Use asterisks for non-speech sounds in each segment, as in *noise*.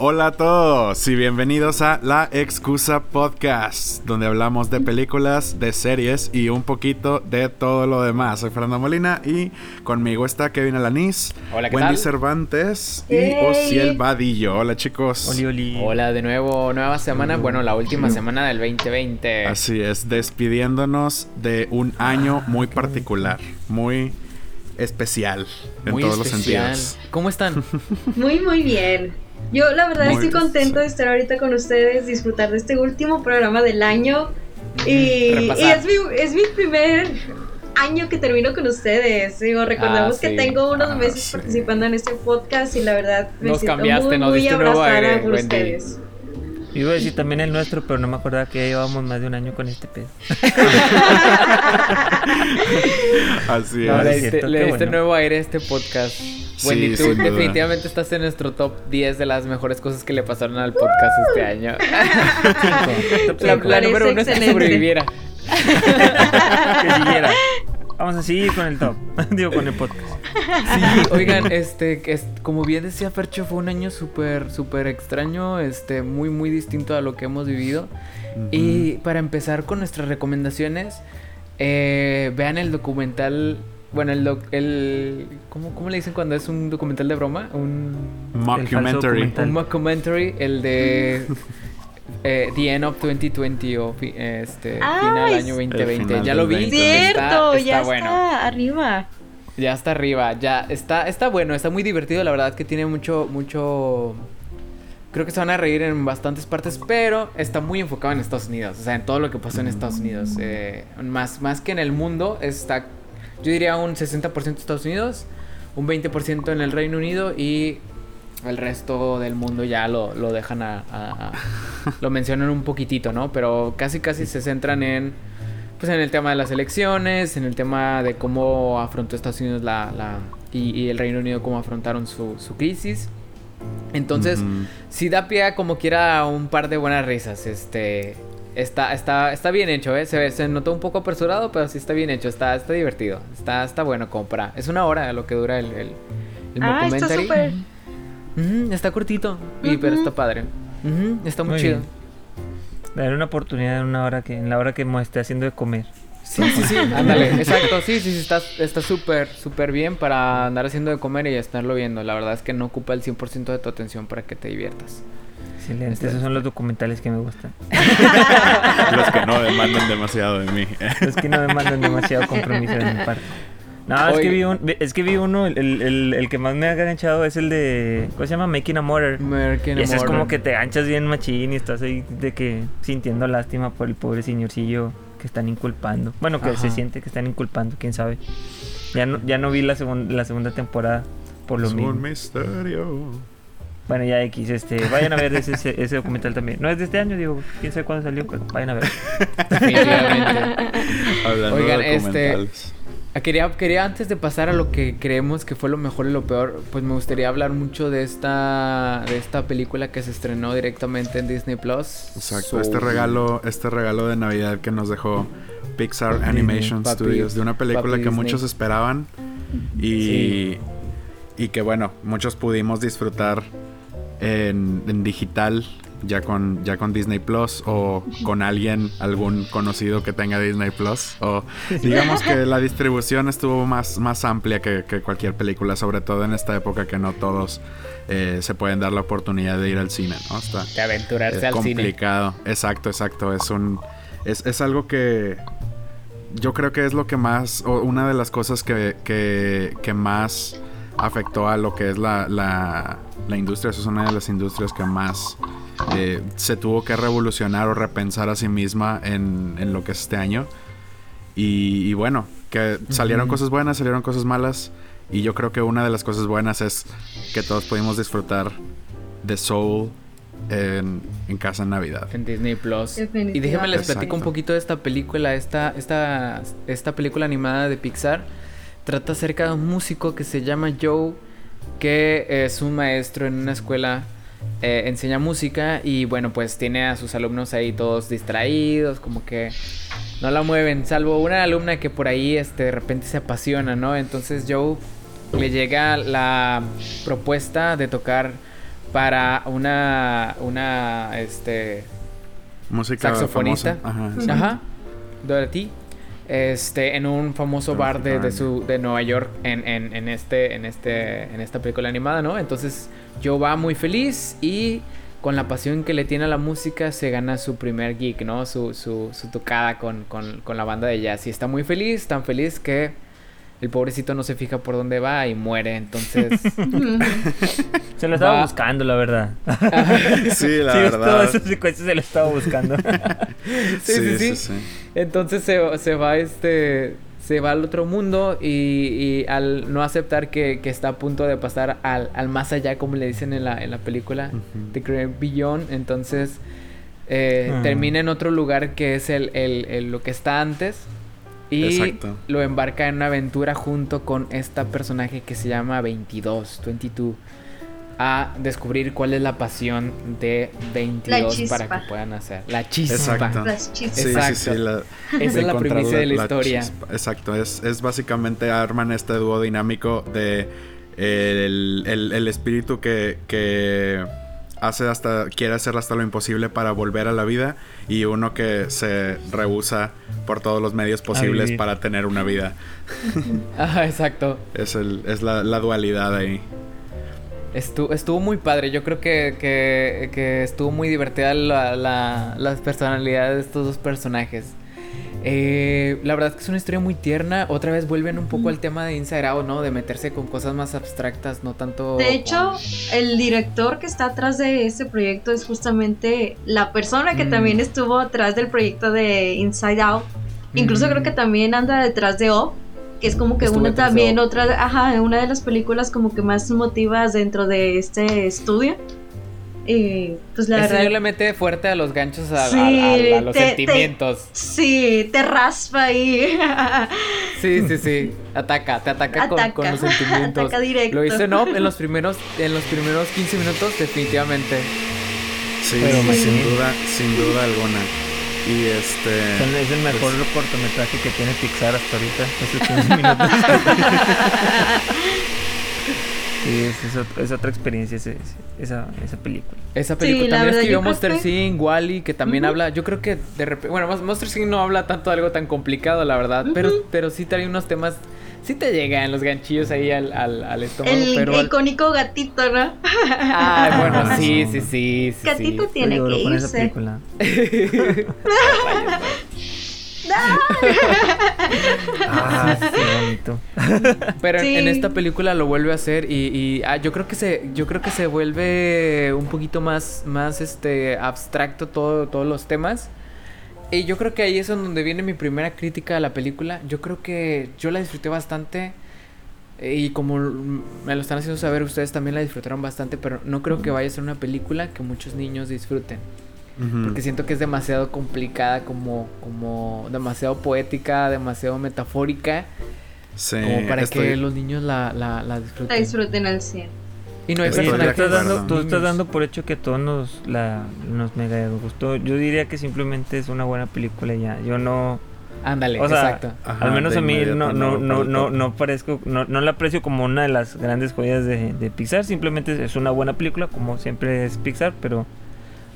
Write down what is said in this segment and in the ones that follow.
Hola a todos y bienvenidos a La Excusa Podcast, donde hablamos de películas, de series y un poquito de todo lo demás. Soy Fernando Molina y conmigo está Kevin Alaniz, Hola, ¿qué Wendy tal? Cervantes y Hey. Ociel Vadillo. Hola chicos. Oli, oli. Hola de nuevo, nueva semana, bueno, la última semana del 2020. Así es, despidiéndonos de un año muy particular, muy especial en Muy todos especial. los sentidos. ¿Cómo están? *laughs* Muy, muy bien. Yo la verdad Muy estoy contento de estar ahorita con ustedes, disfrutar de este último programa del año. Y, es, mi, es mi primer año que termino con ustedes. Digo, recordemos Ah, que tengo unos Ah, meses sí. participando en este podcast y la verdad me Nos siento cambiaste, muy, nos muy diste un nuevo abrazada aire, por Wendy. ustedes. Iba a decir también el nuestro, pero no me acordaba que ya llevábamos más de un año con este pedo. *laughs* *laughs* Así No, es. le diste, cierto, le diste bueno. nuevo aire a este podcast. Sí, Wendy, tú sin duda. definitivamente estás en nuestro top 10 de las mejores cosas que le pasaron al podcast este año. La cinco. la parece número uno es que sobreviviera. *laughs* que siguiera. Vamos a seguir con el top. *laughs* Digo, con el podcast. Sí, oigan, este, es, como bien decía Fercho, fue un año súper, súper extraño, este, muy, muy distinto a lo que hemos vivido. Y para empezar con nuestras recomendaciones, eh, vean el documental, bueno, el, doc- el ¿cómo, ¿cómo le dicen cuando es un documental de broma? Un, Mockumentary. documental. un mockumentary, el de *laughs* eh, The End of 2020 o fi- este, Ah, final es- año El 2020. final Ya lo vi. 2020. Cierto, está, ya está bueno. está arriba. Ya está arriba, ya está, está bueno, está muy divertido, la verdad que tiene mucho, mucho... Creo que se van a reír en bastantes partes, pero está muy enfocado en Estados Unidos, o sea, en todo lo que pasó en Estados Unidos. eh, más, más que en el mundo, está, yo diría un 60% Estados Unidos, un 20% en el Reino Unido y el resto del mundo ya lo, lo dejan a, a- a- *laughs* lo mencionan un poquitito, ¿no? Pero casi casi se centran en pues en el tema de las elecciones, en el tema de cómo afrontó Estados Unidos la, la- y, y el Reino Unido cómo afrontaron su, su crisis. Entonces, sí da pie a como quiera un par de buenas risas. Este está, está, está bien hecho, ¿eh? Se, se notó un poco apresurado, pero sí está bien hecho, está, está divertido. Está, está bueno como para. Es una hora lo que dura el, el, el Ah, está. Ujú, está cortito, y, pero está padre. Está muy, Muy chido. Daré una oportunidad en una hora que, en la hora que me esté haciendo de comer. Sí, sí, sí, *laughs* ándale, exacto, sí, sí, sí, está está súper, súper bien para andar haciendo de comer y estarlo viendo. La verdad es que no ocupa el 100% de tu atención para que te diviertas. Excelente. Está- Esos son los documentales que me gustan. *laughs* Los que no demandan demasiado de mí. *laughs* Los que no demandan demasiado compromiso de mi parte. No, es que, vi un- es que vi uno, el, el- el- que más me ha enganchado es el de, ¿cómo se llama? Making a Murder. American Y ese es como que te ganchas bien machín y estás ahí de que sintiendo lástima por el pobre señorcillo que están inculpando. Bueno, que se Ajá. siente que están inculpando, quién sabe. Ya no, ya no vi la, segun- la segunda temporada por lo es mismo. un misterio. Bueno, ya X, este, vayan a ver ese, ese, ese documental también. No es de este año, digo, quién sabe cuándo salió, pero vayan a ver. Definitivamente. Hablando Oigan, de este- documentales. Quería, quería antes de pasar a lo que creemos que fue lo mejor y lo peor, pues me gustaría hablar mucho de esta, de esta película que se estrenó directamente en Disney Plus. Exacto, So- este regalo, este regalo de Navidad que nos dejó Pixar Animation Papi- Studios de una película que Disney. muchos esperaban y, Sí. y que bueno, muchos pudimos disfrutar en, en digital ya con ya con Disney Plus o con alguien algún conocido que tenga Disney Plus o digamos que la distribución estuvo más más amplia que, que cualquier película sobre todo en esta época que no todos eh, se pueden dar la oportunidad de ir al cine no Está- De aventurarse es al cine. complicado. Exacto, exacto. Es un. Es, es algo que. Yo creo que es lo que más. O una de las cosas que, que, que más afectó a lo que es la, la, la industria. Eso es una de las industrias que más eh, se tuvo que revolucionar o repensar a sí misma en, en lo que es este año. Y, y bueno, que salieron cosas buenas, salieron cosas malas. Y yo creo que una de las cosas buenas es que todos pudimos disfrutar de Soul en, en casa en Navidad. En Disney Plus. Y déjenme les platico Exacto. un poquito de esta película. Esta, esta, esta película animada de Pixar trata acerca de un músico que se llama Joe, que es un maestro en una escuela, eh, enseña música y bueno, pues tiene a sus alumnos ahí todos distraídos, como que no la mueven, salvo una alumna que por ahí este, de repente se apasiona, ¿no? Entonces Joe le llega la propuesta de tocar para una, una, este, Música Saxofonista. famosa. Ajá. Ajá. Dorothy. Este, en un famoso bar de, su, de Nueva York en, en, en este, en, este, en esta película animada, ¿no? Entonces, Joe va muy feliz y con la pasión que le tiene a la música se gana su primer gig, ¿no? Su, su, su tocada con, con, con la banda de jazz. Y está muy feliz, tan feliz que el pobrecito no se fija por dónde va y muere. Entonces, *laughs* Se lo estaba Va. buscando, la verdad. Sí, la *laughs* sí, verdad. toda esa secuencia se lo estaba buscando. *laughs* Sí, sí, sí. Entonces se, se va este. Se va al otro mundo y, y al no aceptar que, que está a punto de pasar al, al más allá, como le dicen en la, en la película, Ujú. The Great Beyond, entonces eh, Ah. termina en otro lugar que es el, el- el- lo que está antes y Exacto. lo embarca en una aventura junto con esta personaje que se llama 22, 22, a descubrir cuál es la pasión de 22 para que puedan hacer. La chispa. Exacto. Las chispas. Sí, Exacto. sí, sí. la- Esa es la primicia de la, la historia. chispa. Exacto, es, es básicamente arman este dúo dinámico de el, el- el espíritu que, que hace hasta, quiere hacer hasta lo imposible para volver a la vida y uno que se rehúsa por todos los medios posibles para tener una vida. *laughs* Ajá, exacto. Es, el, es la, la dualidad ahí. Estuvo, estuvo muy padre. Yo creo que, que, que estuvo muy divertida la- la- las personalidades de estos dos personajes. Eh, la verdad es que es una historia muy tierna. Otra vez vuelven un poco al tema de Inside Out, ¿no? De meterse con cosas más abstractas, no tanto. De hecho, con- el director que está atrás de este proyecto es justamente la persona que Mm. también estuvo atrás del proyecto de Inside Out. Incluso Mm. creo que también anda detrás de Up, que es como que Estuvo una también otra, ajá, una de las películas como que más emotivas dentro de este estudio. Y pues la Ese verdad le mete fuerte a los ganchos a, a- Sí, a- a los te- te- sentimientos. sí, te raspa ahí. *laughs* Sí, sí, sí. Ataca, te ataca, con- Ataca, Con, los *laughs* sentimientos. ataca directo. Lo hizo, ¿no? En los *laughs* primeros, en los primeros 15 minutos, definitivamente. Sí, Pero sí, muy sin duda, sin duda alguna. Y este... Es el mejor pues, cortometraje que tiene Pixar hasta ahorita. Esos *laughs* 15 minutos. *laughs* sí, es, es ot- es otra experiencia ese- ese- esa, esa película. Esa película la también escribió Monster que- Inc., Wally, que también habla. Yo creo que de repente. Bueno, Mon- Monster Inc. no habla tanto de algo tan complicado, la verdad. pero, pero sí trae unos temas. Sí te llegan los ganchillos ahí al, al, al estómago. El pero. al- icónico gatito, ¿no? Ay, *laughs* bueno, Ah, sí, sí, sí. sí, Gatito sí. tiene que irse. película. Ah, qué bonito. Pero en- Sí. en esta película lo vuelve a hacer y, y, ah, yo creo que se yo creo que se vuelve un poquito más más este abstracto todo todos los temas. Y yo creo que ahí es en donde viene mi primera crítica a la película. Yo creo que yo la disfruté bastante eh, y como me lo están haciendo saber ustedes también la disfrutaron bastante, pero no creo que vaya a ser una película que muchos niños disfruten. Porque siento que es demasiado complicada, como, como demasiado poética, demasiado metafórica, Sí, como para estoy- que los niños la, la, la La disfruten. disfruten al 100. Y no hay Oye, tú estás, dando, tú estás dando por hecho que a todos nos, la, nos mega gustó. Yo diría que simplemente es una buena película ya. Yo no. Ándale, O sea, exacto. Ajá, al menos a mí no, no, no no, no parezco, no, no la aprecio como una de las grandes joyas de, de Pixar. Simplemente es una buena película, como siempre es Pixar, pero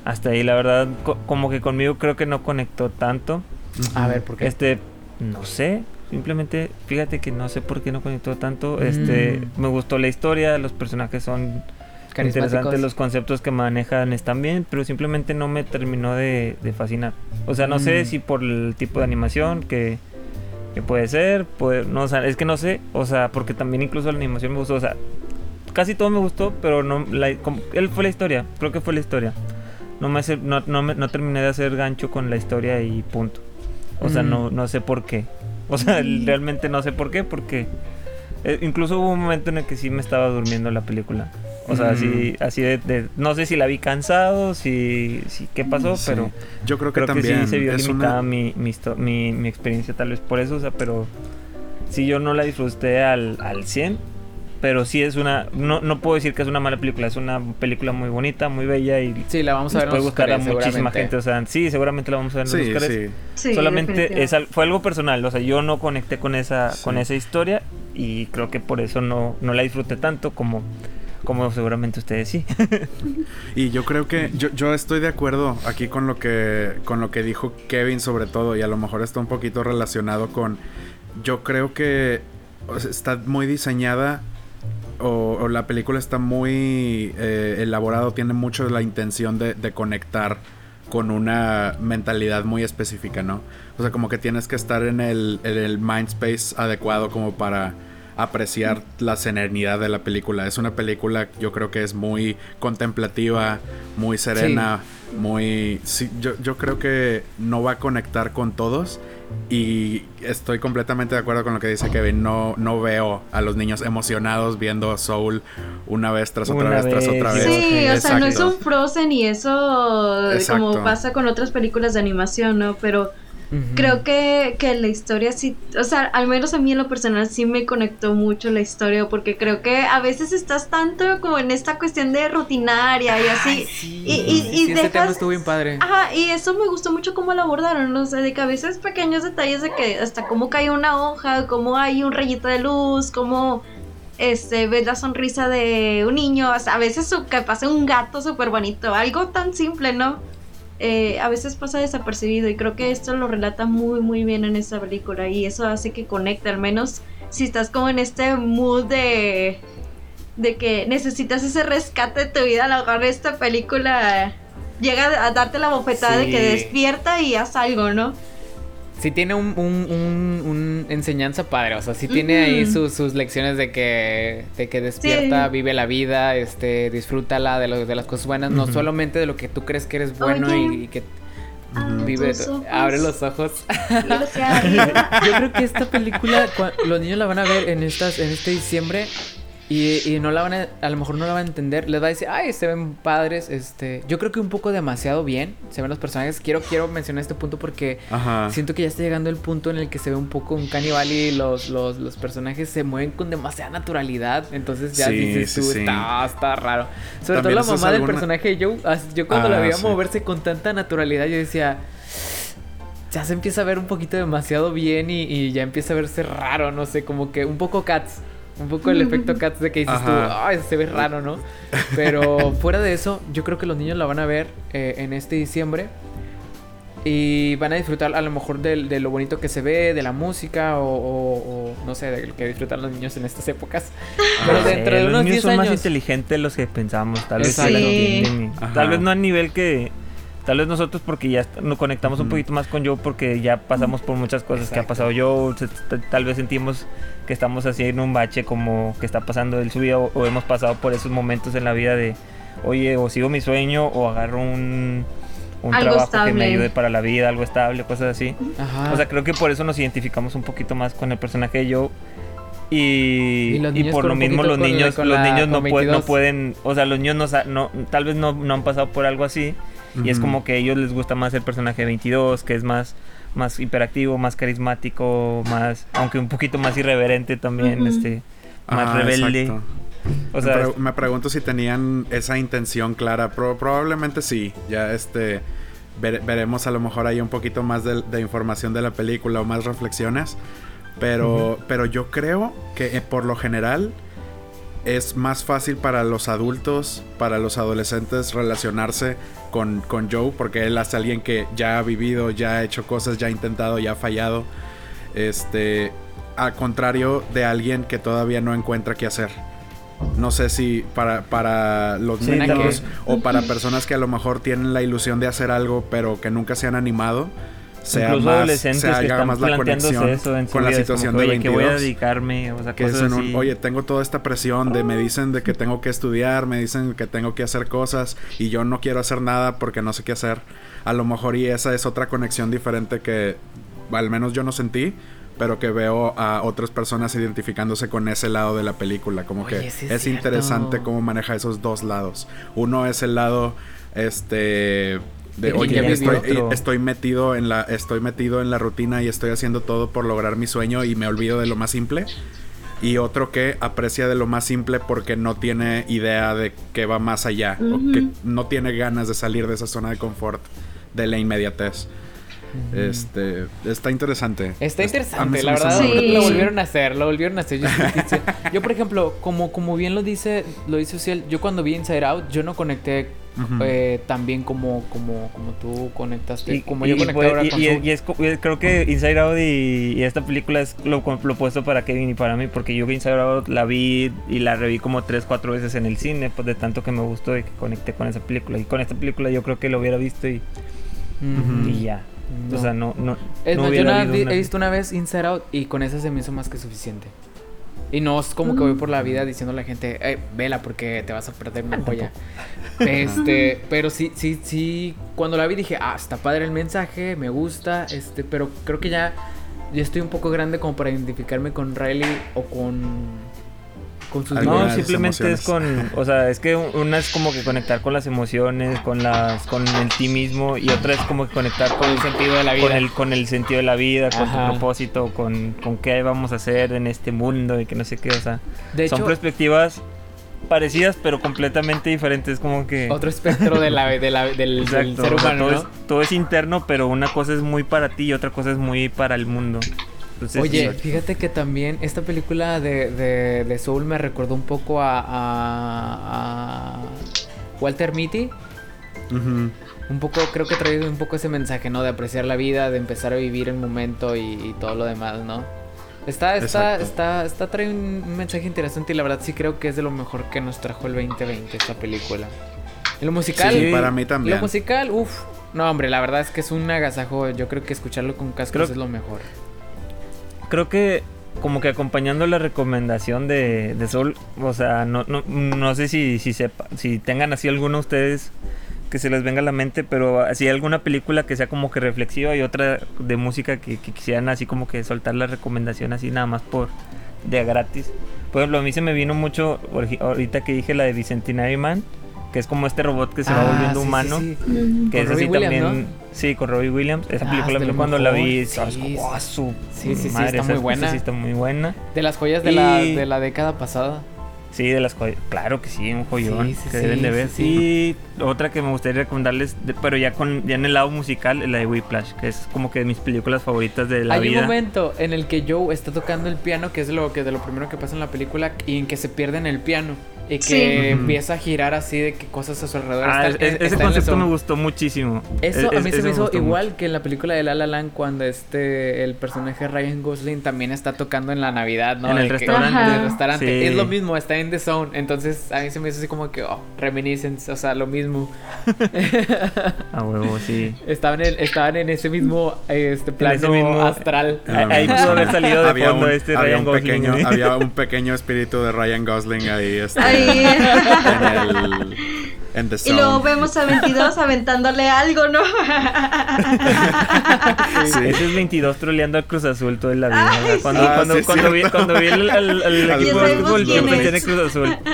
hasta ahí la verdad, co- como que conmigo creo que no conectó tanto. A ver, ¿por qué? Este, no sé, simplemente fíjate que no sé por qué no conectó tanto. Este, Mm. me gustó la historia, los personajes son interesantes, los conceptos que manejan están bien, pero simplemente no me terminó de, de fascinar. O sea, no sé Mm. si por el tipo de animación que, que puede ser, puede, no, o sea, es que no sé, o sea, porque también incluso la animación me gustó, o sea, casi todo me gustó, pero no, la, como- él fue la historia, creo que fue la historia. No me hace- no, no, me- no terminé de hacer gancho con la historia y punto. O sea, Mm. no, no sé por qué. O sea, realmente no sé por qué, porque eh, incluso hubo un momento en el que sí me estaba durmiendo la película. O sea, Mm. así, así de, de- no sé si la vi cansado, si, si qué pasó, Sí. pero Yo creo que creo que también sí se vio limitada una... mi, mi, mi, mi experiencia tal vez por eso, o sea, pero sí yo no la disfruté al, al 100, pero sí es una, no, no puedo decir que es una mala película, es una película muy bonita, muy bella y Sí, la vamos a ver en puede gustar a muchísima gente, o sea, sí, seguramente la vamos a ver en los Sí, sí. Sí, Solamente es, fue algo personal, o sea, yo no conecté con esa, Sí. con esa historia y creo que por eso no, no la disfruté tanto como, como seguramente ustedes sí. *laughs* y yo creo que yo, yo estoy de acuerdo aquí con lo que con lo que dijo Kevin sobre todo y a lo mejor está un poquito relacionado con yo creo que está muy diseñada o, la película está muy eh, elaborado, tiene mucho la intención de, conectar con una mentalidad muy específica, ¿no? O sea, como que tienes que estar en el, en el mind space adecuado como para apreciar la serenidad de la película. Es una película, yo creo que es muy contemplativa, muy serena, muy... Sí, yo, yo creo que no va a conectar con todos y estoy completamente de acuerdo con lo que dice Kevin. No, no veo a los niños emocionados viendo Soul una vez tras otra vez, tras otra vez. Sí, o sea, no es un Frozen y eso como pasa con otras películas de animación, ¿no? Pero Creo que, que la historia sí, o sea, al menos a mí en lo personal sí me conectó mucho la historia, porque creo que a veces estás tanto como en esta cuestión de rutinaria y así. y, y, y sí, tema estuvo bien padre. Ajá, y eso me gustó mucho cómo lo abordaron, ¿no? o sea, de que a veces pequeños detalles de que hasta cómo cae una hoja, cómo hay un rayito de luz, cómo este, ves la sonrisa de un niño, o sea, a veces que pasa un gato súper bonito, algo tan simple, ¿no? Eh, a veces pasa desapercibido y creo que esto lo relata muy muy bien en esta película y eso hace que conecte, al menos si estás como en este mood de, de que necesitas ese rescate de tu vida, a lo mejor esta película llega a darte la bofetada de que despierta y haz algo, ¿no? Sí tiene un, un, enseñanza padre, o sea, sí tiene ahí sus, lecciones de que, de que despierta, vive la vida, este, disfrútala de, lo, de las cosas buenas, no solamente de lo que tú crees que eres bueno y, que vive, abre los ojos. *laughs* Yo creo que esta película, los niños la van a ver en estas, en este diciembre y, no la van a, a lo mejor no la van a entender. Les va a decir, ay, se ven padres. Este, yo creo que un poco demasiado bien se ven los personajes. Quiero, quiero mencionar este punto porque siento que ya está llegando el punto en el que se ve un poco un caníbal y los, los, los personajes se mueven con demasiada naturalidad. Entonces ya dices tú, Está, está, raro. Sobre todo la mamá del personaje de Joe. Yo cuando la ah, veía moverse con tanta naturalidad, yo decía ya se empieza a ver un poquito demasiado bien y, y, ya empieza a verse raro, no sé, como que un poco Cats. Un poco el efecto *laughs* Cats de que dices tú, ay, se ve raro, ¿no? Pero *laughs* fuera de eso, yo creo que los niños la van a ver eh, en este diciembre. Y van a disfrutar a lo mejor de, lo bonito que se ve, de la música o, no sé, de lo que disfrutan los niños en estas épocas. Pero dentro de los niños son más inteligentes los que pensamos, tal vez. Tal vez no a nivel que Tal vez nosotros porque ya nos conectamos un poquito más con Joe porque ya pasamos por muchas cosas que ha pasado Joe, tal vez sentimos que estamos así en un bache como que está pasando el su vida o, hemos pasado por esos momentos en la vida de, oye, o sigo mi sueño o agarro un, un trabajo que me ayude para la vida, algo estable, cosas así. O sea, creo que por eso nos identificamos un poquito más con el personaje de Joe. Y, y, por lo mismo los niños, los niños no, no, pueden, o sea, los niños no, no tal vez no, no han pasado por algo así y es como que a ellos les gusta más el personaje 22, que es más, más hiperactivo, más carismático, más, aunque un poquito más irreverente también, este, más rebelde. O sea, me, pregunto si tenían esa intención clara. probablemente sí. Ya este veremos a lo mejor ahí un poquito más de, información de la película o más reflexiones. Pero, pero yo creo que eh, por lo general es más fácil para los adultos, para los adolescentes relacionarse con, con, Joe, porque él hace alguien que ya ha vivido, ya ha hecho cosas, ya ha intentado, ya ha fallado. Este, al contrario de alguien que todavía no encuentra qué hacer. No sé si para, para los niños o para personas que a lo mejor tienen la ilusión de hacer algo, pero que nunca se han animado sea Incluso más, adolescentes se haga más la conexión eso en con la situación de 22. que voy a dedicarme, o sea, que es un, oye, tengo toda esta presión de me dicen de que tengo que estudiar, me dicen que tengo que hacer cosas y yo no quiero hacer nada porque no sé qué hacer. A lo mejor y esa es otra conexión diferente que al menos yo no sentí, pero que veo a otras personas identificándose con ese lado de la película, como que es interesante cómo maneja esos dos lados. Uno es el lado este de oye estoy, estoy, metido en la estoy metido en la rutina y estoy haciendo todo por lograr mi sueño y me olvido de lo más simple y otro que aprecia de lo más simple porque no tiene idea de que va más allá o que no tiene ganas de salir de esa zona de confort de la inmediatez Este, está interesante. Está interesante, la verdad. Sí. Lo volvieron a hacer, lo volvieron a hacer. justicia. *laughs* Yo, por ejemplo, como, como bien lo dice, lo dice Uciel, yo cuando vi Inside Out, yo no conecté Eh, tan bien como, como, como tú conectaste. Y, como y- yo y conecté ahora y- con y- Soul. y es y creo que Inside Out y, y esta película es lo, lo opuesto para Kevin y para mí, porque yo Inside Out la vi y la reví como tres, cuatro veces en el cine, pues de tanto que me gustó y que conecté con esa película. Y con esta película yo creo que lo hubiera visto y, Mm, y ya. no. O sea, no, no, Es no más, yo vi- una- he visto una vez Inside Out y con esa se me hizo más que suficiente. Y no es como que voy por la vida diciendo a la gente, "Eh, vela porque te vas a perder una joya. Este, pero sí, sí, sí, cuando la vi dije, ah, está padre el mensaje, me gusta, este, pero creo que ya, ya estoy un poco grande como para identificarme con Riley o con, con sus Algunas No, simplemente es con, o sea, es que una es como que conectar con las emociones, con las, con el ti mismo y otra es como que conectar con con el sentido de la vida. con el, con el sentido de la vida, con Ajá. tu propósito, con, con qué vamos a hacer en este mundo y que no sé qué, o sea, de son hecho, perspectivas parecidas pero completamente diferentes, como que... otro espectro de la, de la- del, del ser o sea, humano, todo, ¿no? es, todo es interno, pero una cosa es muy para ti y otra cosa es muy para el mundo. Entonces, Oye, sí, fíjate que también esta película de, de, de Soul me recordó un poco a, a, a Walter Mitty. Un poco, creo que trae un poco ese mensaje, ¿no? De apreciar la vida, de empezar a vivir el momento y, y todo lo demás, ¿no? Está, está, Exacto. está, está, trae un mensaje interesante y la verdad sí creo que es de lo mejor que nos trajo el 2020 esta película. En lo musical, Sí, para mí también. lo musical, uff. No, hombre, la verdad es que es un agasajo. Yo creo que escucharlo con cascos Creo- es lo mejor. Creo que como que acompañando la recomendación de, de Sol, o sea, no, no, no sé si, si, sepa, si tengan así alguno ustedes que se les venga a la mente, pero así alguna película que sea como que reflexiva y otra de música que, que quisieran así como que soltar la recomendación así nada más por de gratis. Por ejemplo, a mí se me vino mucho ahorita que dije la de Bicentenary Man, que es como este robot que se va Ah, volviendo sí, humano. sí. Mm. Que Con es así Robbie Williams, también. Sí, con Robbie Williams. Esa Ah, película es cuando la vi, como, sí. "Oh, su Sí, sí, madre, está esa- muy buena. sí está muy buena. De las joyas de, la, de la década pasada. Sí, de las joyas. Claro que sí, un joyón Sí, sí, que sí, deben de ver. sí. Y otra que me gustaría recomendarles, de- pero ya con ya en el lado musical, la de Whiplash, que es como que de mis películas favoritas de la Hay vida. un momento en el que Joe está tocando el piano, que es lo que de lo primero que pasa en la película, y en que se pierde en el piano. Y que Sí. empieza a girar así de que cosas a su alrededor. Ah, están- es- está ese concepto me gustó muchísimo. Eso Es- a mí es- se me hizo igual mucho. que en la película de La La Land cuando este el personaje Ryan Gosling también está tocando en la Navidad, ¿no? En el que- restaurante. en el restaurante. Sí. Es lo mismo, está en The Zone. Entonces a mí se me hizo así como que, oh, reminiscence, o sea, lo mismo. *laughs* A huevo, sí. Estaban en, estaban en ese mismo este plano ese mismo- astral. Ah, Ahí pudo haber salido de Había fondo un- este había Ryan un Gosling. pequeño, ¿eh? había un pequeño espíritu de Ryan Gosling ahí este, Ahí. en el Y luego vemos a 22 aventándole algo, ¿no? Sí. Ese es 22 troleando al Cruz Azul toda la vida. sea, cuando, Ah, cuando, sí, es cuando vi, cuando vi el, el- el *laughs* equipo de fútbol, yo pensé en. Cruz Azul. *laughs*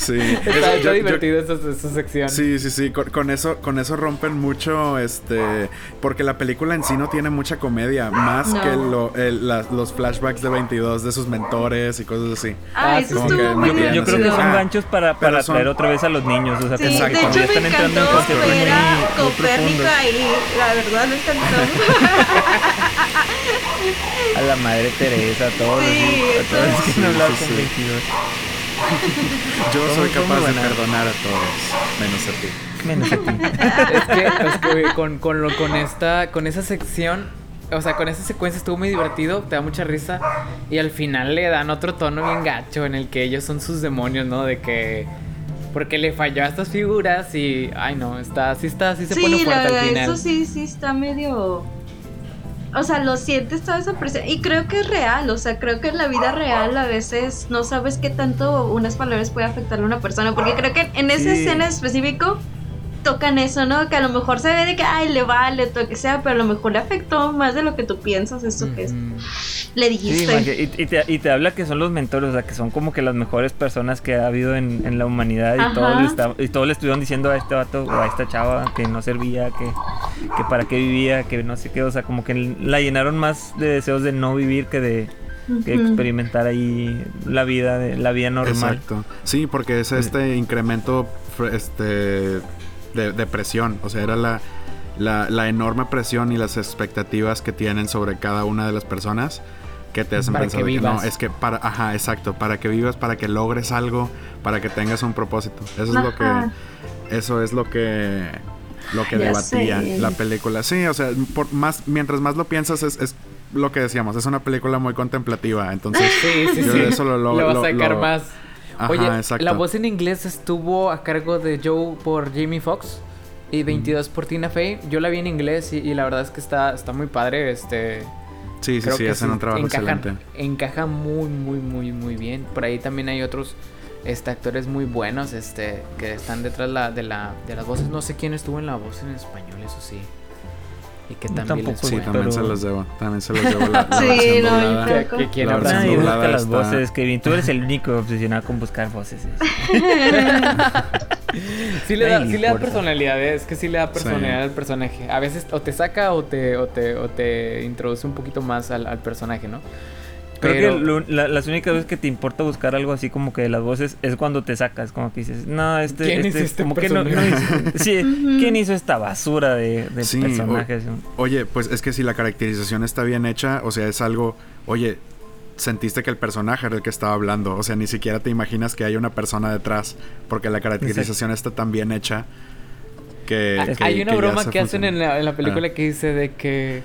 Sí. *laughs* Está, Es- está yo- yo- divertido esa, esa sección. Sí, sí, sí, con, con eso, con eso rompen mucho, este, porque la película en sí no tiene mucha comedia, más No. que lo- el- las- los flashbacks de 22 de sus mentores y cosas así. Ah, Ah, eso sí, como estuvo que muy no Yo, yo creo que son Ah, ganchos para, para son- atraer otra vez a los niños. O sea, Sí, que de Exacto. hecho cuando ya me están entrando en encantó conceptos muy, ver a muy Copérnico ahí, la verdad me encantó. *laughs* A la madre Teresa, a todos. Sí, así, a todos los que hablado sí, sí. 22. Yo soy capaz de perdonar a todos, menos a ti. Menos a ti. Es que, es que con, con, lo, con esta, con esa sección, o sea, con esa secuencia estuvo muy divertido, te da mucha risa. Y al final le dan otro tono bien gacho en el que ellos son sus demonios, ¿no? De que. Porque le falló a estas figuras y. Ay, no, está, sí está, sí se pone la fuerte al final. eso sí, sí está medio... O sea, lo sientes toda esa presión. Y creo que es real, o sea, creo que en la vida real a veces no sabes qué tanto unas palabras puede afectar a una persona. Porque creo que en esa Sí. escena específico tocan eso, ¿no? Que a lo mejor se ve de que, ay, le vale, todo lo que sea, pero a lo mejor le afectó más de lo que tú piensas, eso que es- le dijiste. y, y te, y te habla que son los mentores, o sea, que son como que las mejores personas que ha habido en, en la humanidad y Ajá. todos, le y todos le estuvieron diciendo a este vato o a esta chava que no servía, que, que para qué vivía, que no sé qué, o sea, como que la llenaron más de deseos de no vivir que de que experimentar ahí la vida, de, la vida normal. Exacto. Sí, porque es este incremento este de, de presión. O sea, era la. la, la enorme presión y las expectativas que tienen sobre cada una de las personas que te hacen Para pensar que de que no, vivas. es que para, ajá, exacto, para que vivas, para que logres algo, para que tengas un propósito. Eso es lo que, eso es lo que, lo que Ya debatía sé. la película. Sí, o sea, por más, mientras más lo piensas es, es lo que decíamos, es una película muy contemplativa, entonces Sí, sí, yo sí. de eso lo, lo- Le va a lo- sacar lo- más. Ajá, Oye, exacto. la voz en inglés estuvo a cargo de Joe por Jamie Foxx y 22 por Tina Fey. Yo la vi en inglés y, y la verdad es que está, está muy padre. Este, Sí, sí, creo sí, que hacen un trabajo encajan- excelente. Encaja muy, muy, muy, muy bien. Por ahí también hay otros este, actores muy buenos este, que están detrás la, de, la, de las voces. No sé quién estuvo en la voz en español, eso sí. Y que también tampoco, Sí, también pero- se los debo. También se los debo la, la *laughs* Sí, no, doblada. Que- quién La habrá Nadie busca las está- voces, *laughs* Kevin. Tú eres el único obsesionado con buscar voces. *laughs* Sí le, da, sí le da personalidad, eh, es que sí le da Sí. personalidad al personaje. A veces o te saca o te, o te, o te introduce un poquito más al, al personaje, ¿no? Creo Pero- que lo- la- las únicas veces que te importa buscar algo así como que de las voces es cuando te sacas, como que dices, no, este, ¿Quién este, hizo este como que no, hizo- *laughs* sí, ¿quién hizo esta basura de, de Sí, personajes? Oye, pues es que si la caracterización está bien hecha, o sea, es algo, oye, sentiste que el personaje era el que estaba hablando, o sea, ni siquiera te imaginas que hay una persona detrás, porque la caracterización está tan bien hecha que... Que- Hay una que broma que hacen en funciona. la, en la película Ah. que dice de que.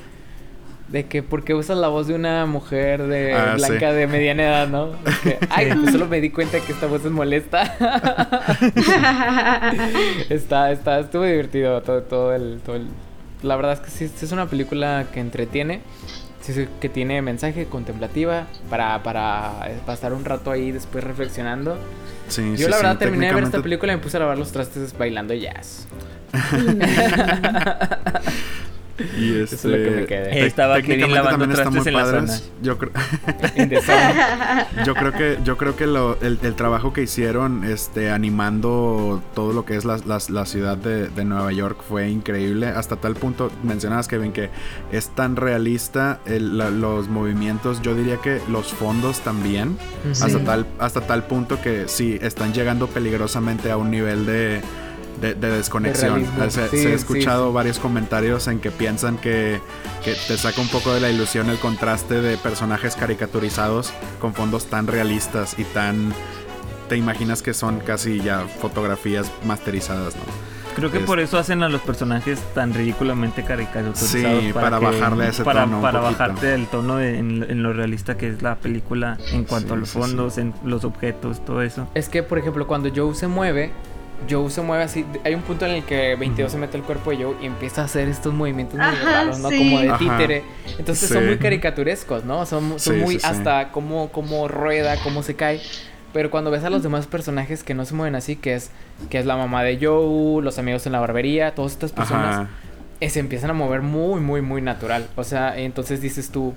De que porque usas la voz de una mujer de Ah, blanca sí. de mediana edad, ¿no? Que, *laughs* Ay, pues solo me di cuenta que esta voz es molesta. *laughs* está, está, estuvo divertido todo, todo el, todo el- La verdad es que sí, sí es una película que entretiene. Sí, sí, que tiene mensaje contemplativa para, para eh, pasar un rato ahí después reflexionando. Sí, Yo la verdad terminé de ver esta película y me puse a lavar los trastes bailando jazz. *laughs* Y *laughs* Eso es lo que me este, quedé. Estaba lavando trastes en la padres. Yo creo, *laughs* *laughs* yo creo que, yo creo que lo- el, el trabajo que hicieron, este, animando todo lo que es la, la- la ciudad de, de Nueva York fue increíble. Hasta tal punto, mencionabas Kevin que es tan realista el- la- los movimientos. Yo diría que los fondos también. Hasta tal, hasta tal punto que sí, están llegando peligrosamente a un nivel de, de, de desconexión. Ah, se, Sí, se he sí, escuchado varios comentarios en que piensan que, que te saca un poco de la ilusión el contraste de personajes caricaturizados con fondos tan realistas y tan... Te imaginas que son casi ya fotografías masterizadas, ¿no? Creo que Es- por eso hacen a los personajes tan ridículamente caricaturizados. Sí, para que- bajarle ese para, tono Para bajarte el tono de- en, en lo realista que es la película en cuanto Sí, a los sí, fondos, en los objetos, todo eso. Es que, por ejemplo, cuando Joe se mueve, Joe se mueve así. Hay un punto en el que 22 se mete el cuerpo de Joe y empieza a hacer estos movimientos muy Ajá, raros, ¿no? sí. Como de Ajá. títere. Entonces son muy caricaturescos, ¿no? Son, son Sí, muy sí, sí. hasta cómo, cómo rueda, cómo se cae. Pero cuando ves a los demás personajes que no se mueven así, que es, que es la mamá de Joe, los amigos en la barbería, todas estas personas, eh, se empiezan a mover muy, muy, muy natural. O sea, entonces dices tú,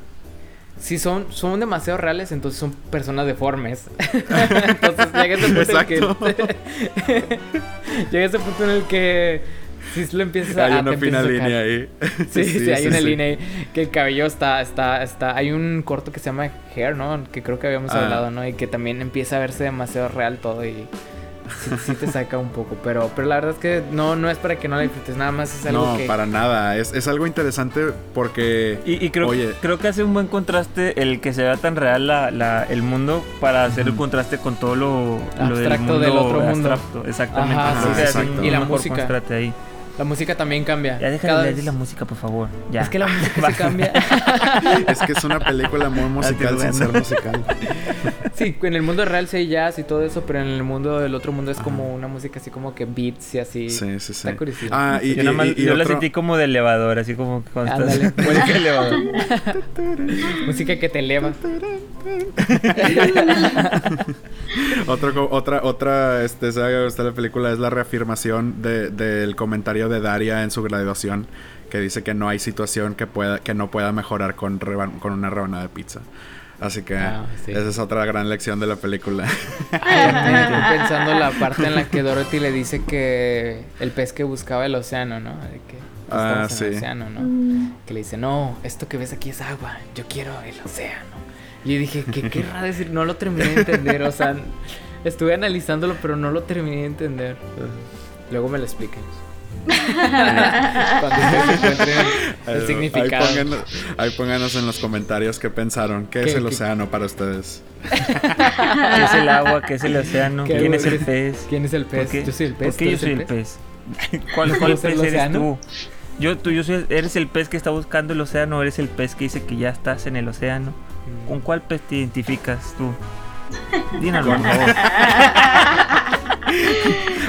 si son, son demasiado reales, entonces son personas deformes. *laughs* entonces llega ese punto en el que... *laughs* llega ese punto en el que... Si lo empiezas a... Hay una fina línea ahí. *laughs* Sí, sí, hay una sí. línea ahí. Que el cabello está, está, está. Hay un corto que se llama Hair, ¿no? Que creo que habíamos Ah. hablado, ¿no? Y que también empieza a verse demasiado real todo y sí, sí te saca un poco. Pero, pero la verdad es que no, no es para que no la disfrutes, nada más es algo No, que. para nada. Es, es algo interesante porque... Y, y creo, Oye. creo que hace un buen contraste el que se vea tan real la, la- el mundo para hacer el contraste con todo lo, lo del Abstracto mundo del otro mundo. abstracto. Exactamente. Ajá, sí, exacto. un- Y la música. ahí. La música también cambia. Ya deja Cada de vez- leer la música, por favor. Ya. Es que la *laughs* música se cambia. *laughs* Es que es una película muy musical sin ser musical. *laughs* sí, en el mundo real sí hay jazz y todo eso, pero en el mundo del otro mundo es como una música así como que beats y así. Sí, sí, sí. Está curioso. Ah, y, yo nada y- más- y- y yo la otro- sentí como de elevador, así como cuando Ándale. estás música elevador. música que te eleva. Otro otra, otra, este, saga que me gusta la película es la reafirmación de- del comentario de Daria en su graduación, que dice que no hay situación que pueda, que no pueda mejorar con, reban- con una rebanada de pizza. Así que Ah, sí. esa es otra gran lección de la película. *laughs* Ay, quedé pensando la parte en la que Dorothy le dice que el pez que buscaba el océano, ¿no? De que Ah, en el sí. océano, ¿no? Mm, Que le dice, no, esto que ves aquí es agua, yo quiero el océano. Y dije, ¿qué querrá *laughs* decir? No lo terminé de entender, o sea, estuve analizándolo, pero no lo terminé de entender. Luego me lo expliquen. Cuando ustedes encuentren el Ahí- significado. Ahí pónganos, ahí pónganos en los comentarios qué pensaron. ¿Qué, ¿Qué- es el qué- océano para ustedes? ¿Qué es el agua? ¿Qué es el océano? ¿Qué ¿Quién es el pez? ¿Quién es el ¿Por pez? Yo soy el pez. ¿Por qué ¿tú yo soy el pez? ¿Cuál, ¿Tú cuál eres el pez eres océano? tú? Yo, tú, yo soy, ¿Eres el pez que está buscando el océano o eres el pez que dice que ya estás en el océano? ¿Con cuál pez te identificas tú? Dínanos, por favor. *laughs* *laughs*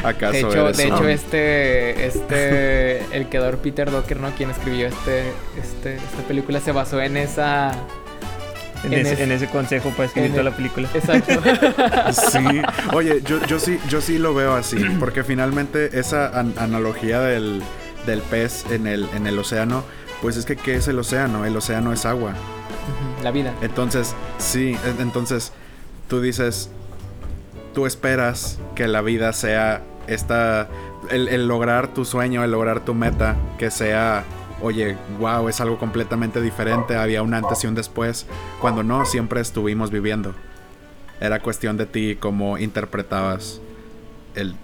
¿Acaso De hecho, eres de hecho este, este, *laughs* el creador Peter Docker, ¿no? Quien escribió este, este, esta película se basó en esa, En, En ese, ese- en ese consejo para escribir toda el- la película. exacto. *laughs* Sí, oye, yo, yo sí, yo sí lo veo así, porque finalmente esa an- analogía del, del pez en el, en el océano, pues es que ¿qué es el océano? El océano es agua. La vida. Entonces, sí, en- entonces tú dices, tú esperas que la vida sea esta, el, lograr tu sueño, el lograr tu meta, que sea, oye, wow, es algo completamente diferente, había un antes y un después, cuando no, siempre estuvimos viviendo. Era cuestión de ti cómo interpretabas el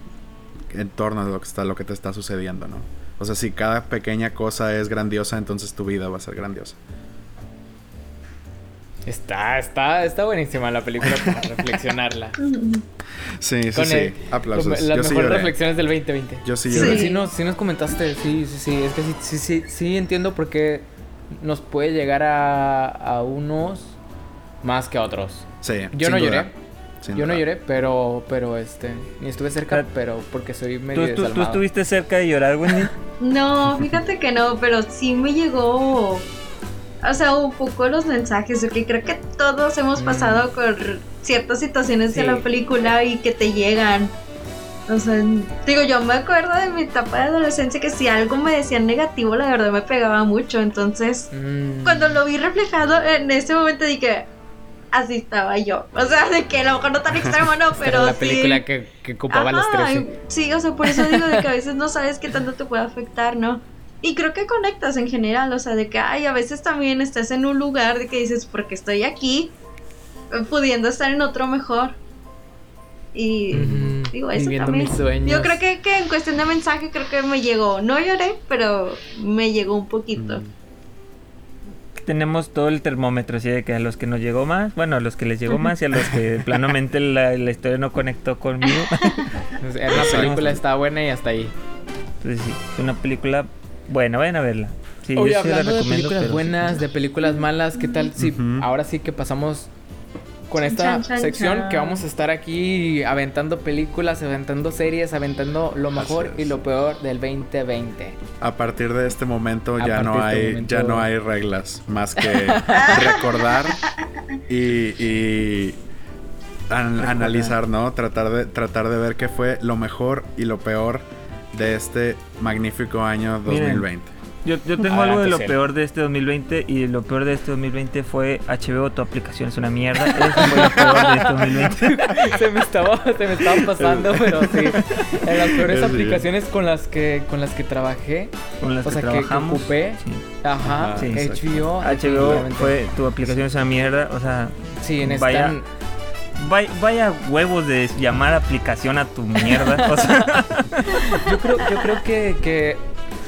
entorno de lo que está, lo que te está sucediendo, ¿no? O sea, si cada pequeña cosa es grandiosa, entonces tu vida va a ser grandiosa. Está, está, está buenísima la película para *laughs* reflexionarla. Sí, sí, Con sí. el- Aplausos. Las Yo mejores sí reflexiones del 2020. Yo sí Sí. lloré. Sí, nos, sí nos comentaste, sí, sí, sí, es que sí, sí, sí, sí entiendo por qué nos puede llegar a, a unos más que a otros. Sí, Yo sin no duda. lloré, Sin yo no lloré, pero, pero este, ni estuve cerca, pero porque soy ¿Tú, medio tú- tú desalmado. estuviste cerca de llorar, Wendy? *laughs* No, fíjate que no, pero sí me llegó. O sea, un poco los mensajes, porque creo que todos hemos Mm. pasado por ciertas situaciones de Sí. la película y que te llegan. O sea, digo, yo me acuerdo de mi etapa de adolescencia que si algo me decían negativo, la verdad me pegaba mucho. Entonces, Mm. cuando lo vi reflejado en ese momento dije, así estaba yo. O sea, de que a lo mejor no tan *laughs* extremo, no, Esta era pero la sí. película que, que ocupaba las Ajá, 13. Sí, o sea, por eso digo de que a veces no sabes qué tanto te puede afectar, ¿no? Y creo que conectas en general, o sea, de que, ay, a veces también estás en un lugar de que dices, porque estoy aquí, eh, pudiendo estar en otro mejor. Y Ujú, digo, eso viviendo también. mis sueños. Yo creo que, que en cuestión de mensaje, creo que me llegó. No lloré, pero me llegó un poquito. Mm. Tenemos todo el termómetro, así de que a los que nos llegó más, bueno, a los que les llegó más y a los que *laughs* planamente la, la historia no conectó conmigo. *laughs* Exacto. película, estaba buena y hasta ahí. Entonces sí, es una película buena, vayan a verla. Sí, Oye, yo sí de películas buenas, de películas malas, ¿qué tal si ahora sí que pasamos con esta Chan, chan, sección chan. que vamos a estar aquí aventando películas, aventando series, aventando lo mejor y lo peor del 2020? A partir de este momento A ya no hay este momento- ya no hay reglas más que *laughs* recordar y, y an- analizar, ¿no? Tratar de tratar de ver qué fue lo mejor y lo peor de este magnífico año Miren. 2020. Yo, yo tengo algo de lo Adelante, peor de este 2020 y lo peor de este 2020 fue HBO, tu aplicación es una mierda. Eso fue lo peor de este 2020. *laughs* se me estaba se me estaba pasando, pero sí. *laughs* En las peores Sí. aplicaciones con las que con las que trabajé, Con las O que sea, que- que trabajamos. ocupé. Sí. ajá, Ah, Sí, HBO, HBO fue tu aplicación es una mierda, o sea, sí, en vaya- están vaya, vaya huevos de llamar aplicación a tu mierda. O sea, *laughs* Yo creo, yo creo que, que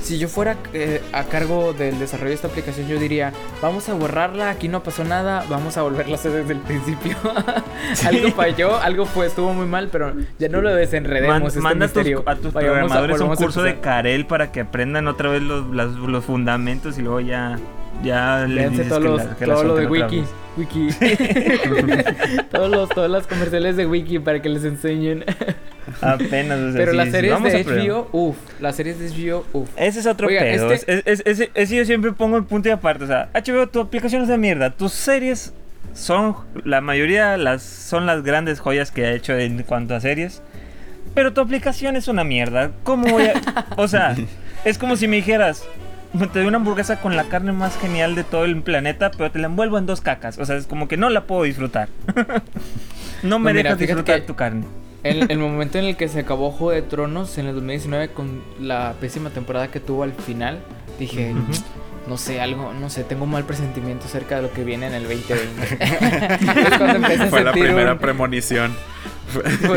si yo fuera eh, a cargo del desarrollo de esta aplicación, yo diría, vamos a borrarla, aquí no pasó nada, vamos a volverla a hacer desde el principio. *laughs* algo falló, algo fue, estuvo muy mal, pero ya no lo desenredemos, man- este manda misterio. a tus Vaya, vamos a- programadores un curso de. Carel para que aprendan otra vez los, las- los fundamentos y luego ya, ya todos que los- la- todo lo de Wiki. Wiki. *laughs* *laughs* todos los, todas las comerciales de Wiki para que les enseñen. *laughs* Apenas, o sea, Pero sí, las sí, series a de. HBO, uff. Las series de HBO, uff. Ese es otro Oigan, pedo. este- Es, es- yo siempre pongo el punto y aparte. O sea, HBO, tu aplicación es de mierda. Tus series son, la mayoría las, son las grandes joyas que ha hecho en cuanto a series. Pero tu aplicación es una mierda. ¿Cómo voy a...? O sea, es como si me dijeras... *laughs* Te doy una hamburguesa con la carne más genial de todo el planeta, pero te la envuelvo en dos cacas. O sea, es como que no la puedo disfrutar. *laughs* no me Pues mira, dejas disfrutar tu carne. El, el *laughs* momento en el que se acabó Juego de Tronos en el 2019 con la pésima temporada que tuvo al final, dije, no sé, algo, no sé, tengo un mal presentimiento acerca de lo que viene en el 2020. es cuando empecé a Fue la primera un- premonición.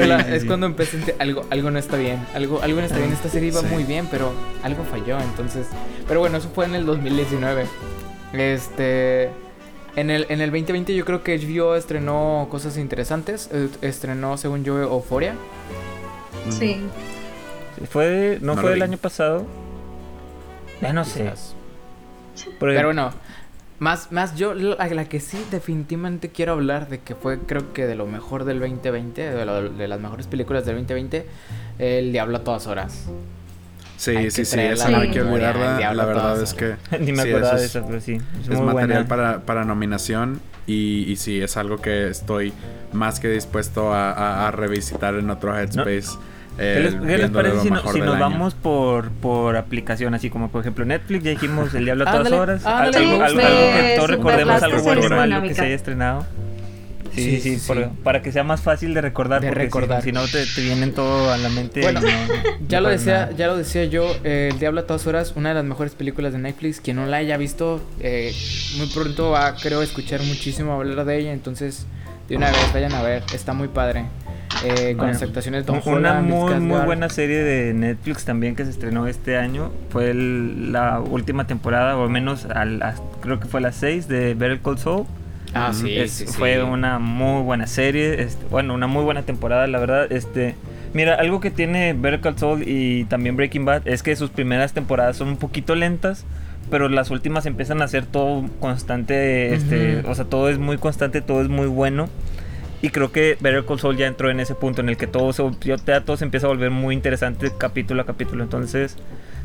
La- es cuando empecé a sentir algo, algo no está bien. Algo, algo no está bien. Esta serie iba Sí. muy bien, pero algo falló. Entonces. Pero bueno, eso fue en el 2019. Este. En el, en el 2020 yo creo que HBO estrenó cosas interesantes. Eh, Estrenó, según yo, Euphoria. Sí. Fue, no, No fue el vi. año pasado. Ya no sé. Pero bueno, más, más yo, la, la que sí definitivamente quiero hablar de que fue creo que de lo mejor del 2020, de, lo- de las mejores películas del 2020, El Diablo a todas horas. Sí, Hay sí, sí, esa no la hay que olvidarla. diablo La verdad es que *laughs* ni me sí, acordaba eso de es- esa, pero sí. Es, es muy material buena. para, para nominación y, y sí, es algo que estoy más que dispuesto a, a- a revisitar en otro Headspace. eh, ¿Qué les, qué les parece lo si, no- nos año. vamos por, por aplicación? Así como, por ejemplo, Netflix, ya dijimos El Diablo a todas Ándale, horas. ándale, algo, algo- algo que todos recordemos, algo bueno malo que se haya estrenado. Sí, Sí, sí, sí, sí, por- sí. para que sea más fácil de recordar. De porque recordar. Si, no, te, te vienen todo a la mente. Bueno, *laughs* no- no Ya lo decía, nada. ya lo decía yo, eh, El Diablo a todas horas, una de las mejores películas de Netflix. Quien no la haya visto, eh, muy pronto va, creo, escuchar muchísimo hablar de ella. Entonces, de una vez vayan a ver, está muy padre. Eh, con Bueno, las actuaciones de Tom Una Holland, muy, muy buena serie de Netflix también que se estrenó este año fue el- la última temporada, o al menos al- a- creo que fue la 6 de Better Call Saul. Ah, sí, Es- sí, sí. Fue una muy buena serie, este, bueno, una muy buena temporada, la verdad. Este, mira, algo que tiene Better Call Saul y también Breaking Bad es que sus primeras temporadas son un poquito lentas, pero las últimas empiezan a ser todo constante, este, o sea, todo es muy constante, todo es muy bueno. Y creo que Better Call Saul ya entró en ese punto en el que todo se, ya todo se empieza a volver muy interesante capítulo a capítulo. Entonces,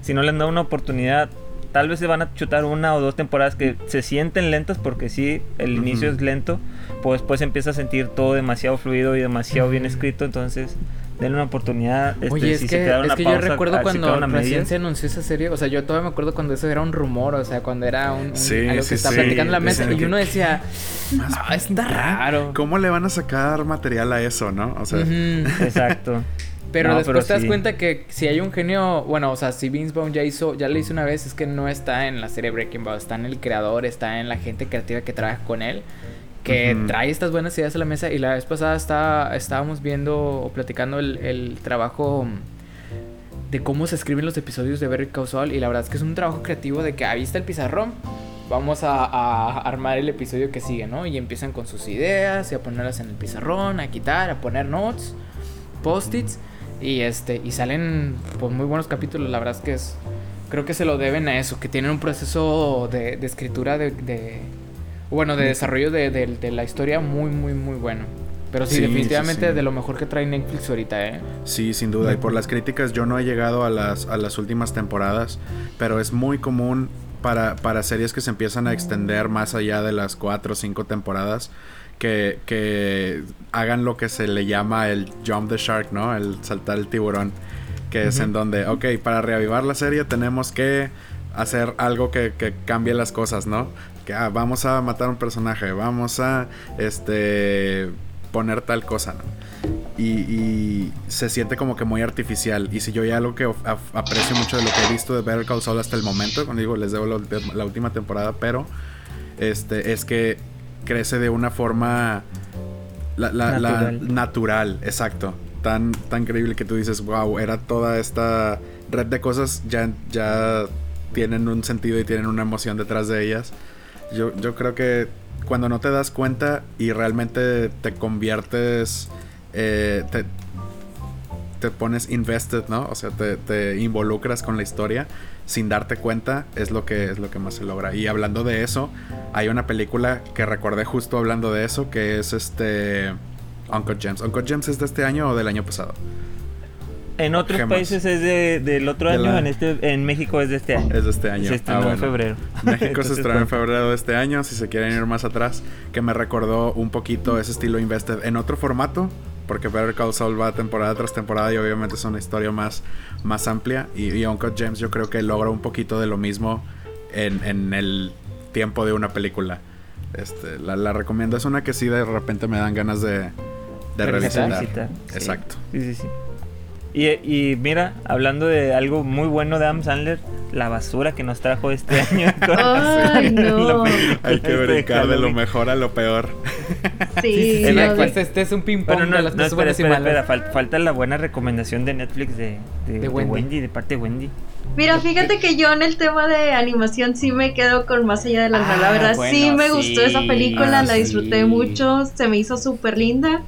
si no le han dado una oportunidad, tal vez se van a chutar una o dos temporadas que se sienten lentas porque sí, el Ujú. inicio es lento, pues después empieza a sentir todo demasiado fluido y demasiado bien Ujú. escrito. Entonces, denle una oportunidad. Este, Oye, es si que, se es que yo pausa, recuerdo ah, cuando recién se anunció esa serie, o sea, yo todavía me acuerdo cuando eso era un rumor, o sea, cuando era un, un- Sí, algo sí, que estaba sí. platicando en la mesa y que- uno decía, Más ah, está raro. ¿Cómo le van a sacar material a eso, no? O sea, Ujú. Exacto. *laughs* Pero No, después pero te das sí. cuenta que si hay un genio, bueno, o sea, si Vince Vaughn ya hizo, ya lo hizo una vez, es que no está en la serie Breaking Bad, está en el creador, está en la gente creativa que trabaja con él, que trae estas buenas ideas a la mesa. Y la vez pasada está, estábamos viendo o platicando el, el trabajo de cómo se escriben los episodios de Better Call Saul y la verdad es que es un trabajo creativo de que está el pizarrón. Vamos a, a armar el episodio que sigue, ¿no? Y empiezan con sus ideas y a ponerlas en el pizarrón, a quitar, a poner notes, post-its. Y este, y salen pues muy buenos capítulos, la verdad es que es. Creo que se lo deben a eso, que tienen un proceso de, de escritura de, de- Bueno, de desarrollo de, de- de la historia muy, muy, muy bueno. Pero sí, Sí, sí, definitivamente sí. de lo mejor que trae Netflix ahorita, ¿eh? Sí, sin duda. Y por las críticas, yo no he llegado a las, a las últimas temporadas, pero es muy común para, para series que se empiezan a extender más allá de las cuatro o cinco temporadas, que, que hagan lo que se le llama el jump the shark, ¿no? El saltar el tiburón, que es en donde, ok, para reavivar la serie tenemos que hacer algo que, que cambie las cosas, ¿no? Que ah, vamos a matar a un personaje, vamos a, este, poner tal cosa, ¿no? y, y se siente como que muy artificial. Y si yo ya algo que aprecio mucho de lo que he visto de Better Call Saul hasta el momento, cuando digo les debo la última temporada, pero este es que crece de una forma la, la- la- Natural. natural, exacto. Tan, tan creíble que tú dices, wow, era toda esta red de cosas, ya, ya tienen un sentido y tienen una emoción detrás de ellas. Yo, yo creo que cuando no te das cuenta y realmente te conviertes, eh, te, te pones invested, ¿no? O sea, te, te involucras con la historia sin darte cuenta, es lo que es lo que más se logra. Y hablando de eso, hay una película que recordé justo hablando de eso, que es este Uncle James. Uncle James es de este año o del año pasado. En otros Gemas. países es de- del otro De año, la- en este en México es de este año. Es de este año. Se estrenó Ah, en bueno. febrero. México se *laughs* Entonces, estrenó en febrero de este año, si se quieren ir más atrás, que me recordó un poquito ese estilo Invested en otro formato, porque Better Call Saul va temporada tras temporada y obviamente es una historia más, más amplia. Y, y Uncle James yo creo que logra un poquito de lo mismo en, en el tiempo de una película. Este, la, la recomiendo, es una que sí de repente me dan ganas de, de revisitar. Exacto. Sí, sí, sí. Y, y mira, hablando de algo muy bueno de Adam Sandler, la basura que nos trajo este *laughs* año. con Ay, no. Hay que esta de brincar de lo mejor a lo peor. Sí, Sí, no, pues este es un ping-pong Pero no, de las no, espera, buenas y espera, malas. espera, fal- falta la buena recomendación de Netflix de, de, De de Wendy. De parte de Wendy. Mira, fíjate que yo en el tema de animación sí me quedo con Más allá de la luna. La Ah, verdad, sí bueno, me sí. gustó esa película, Ah, la disfruté sí. mucho, se me hizo súper linda.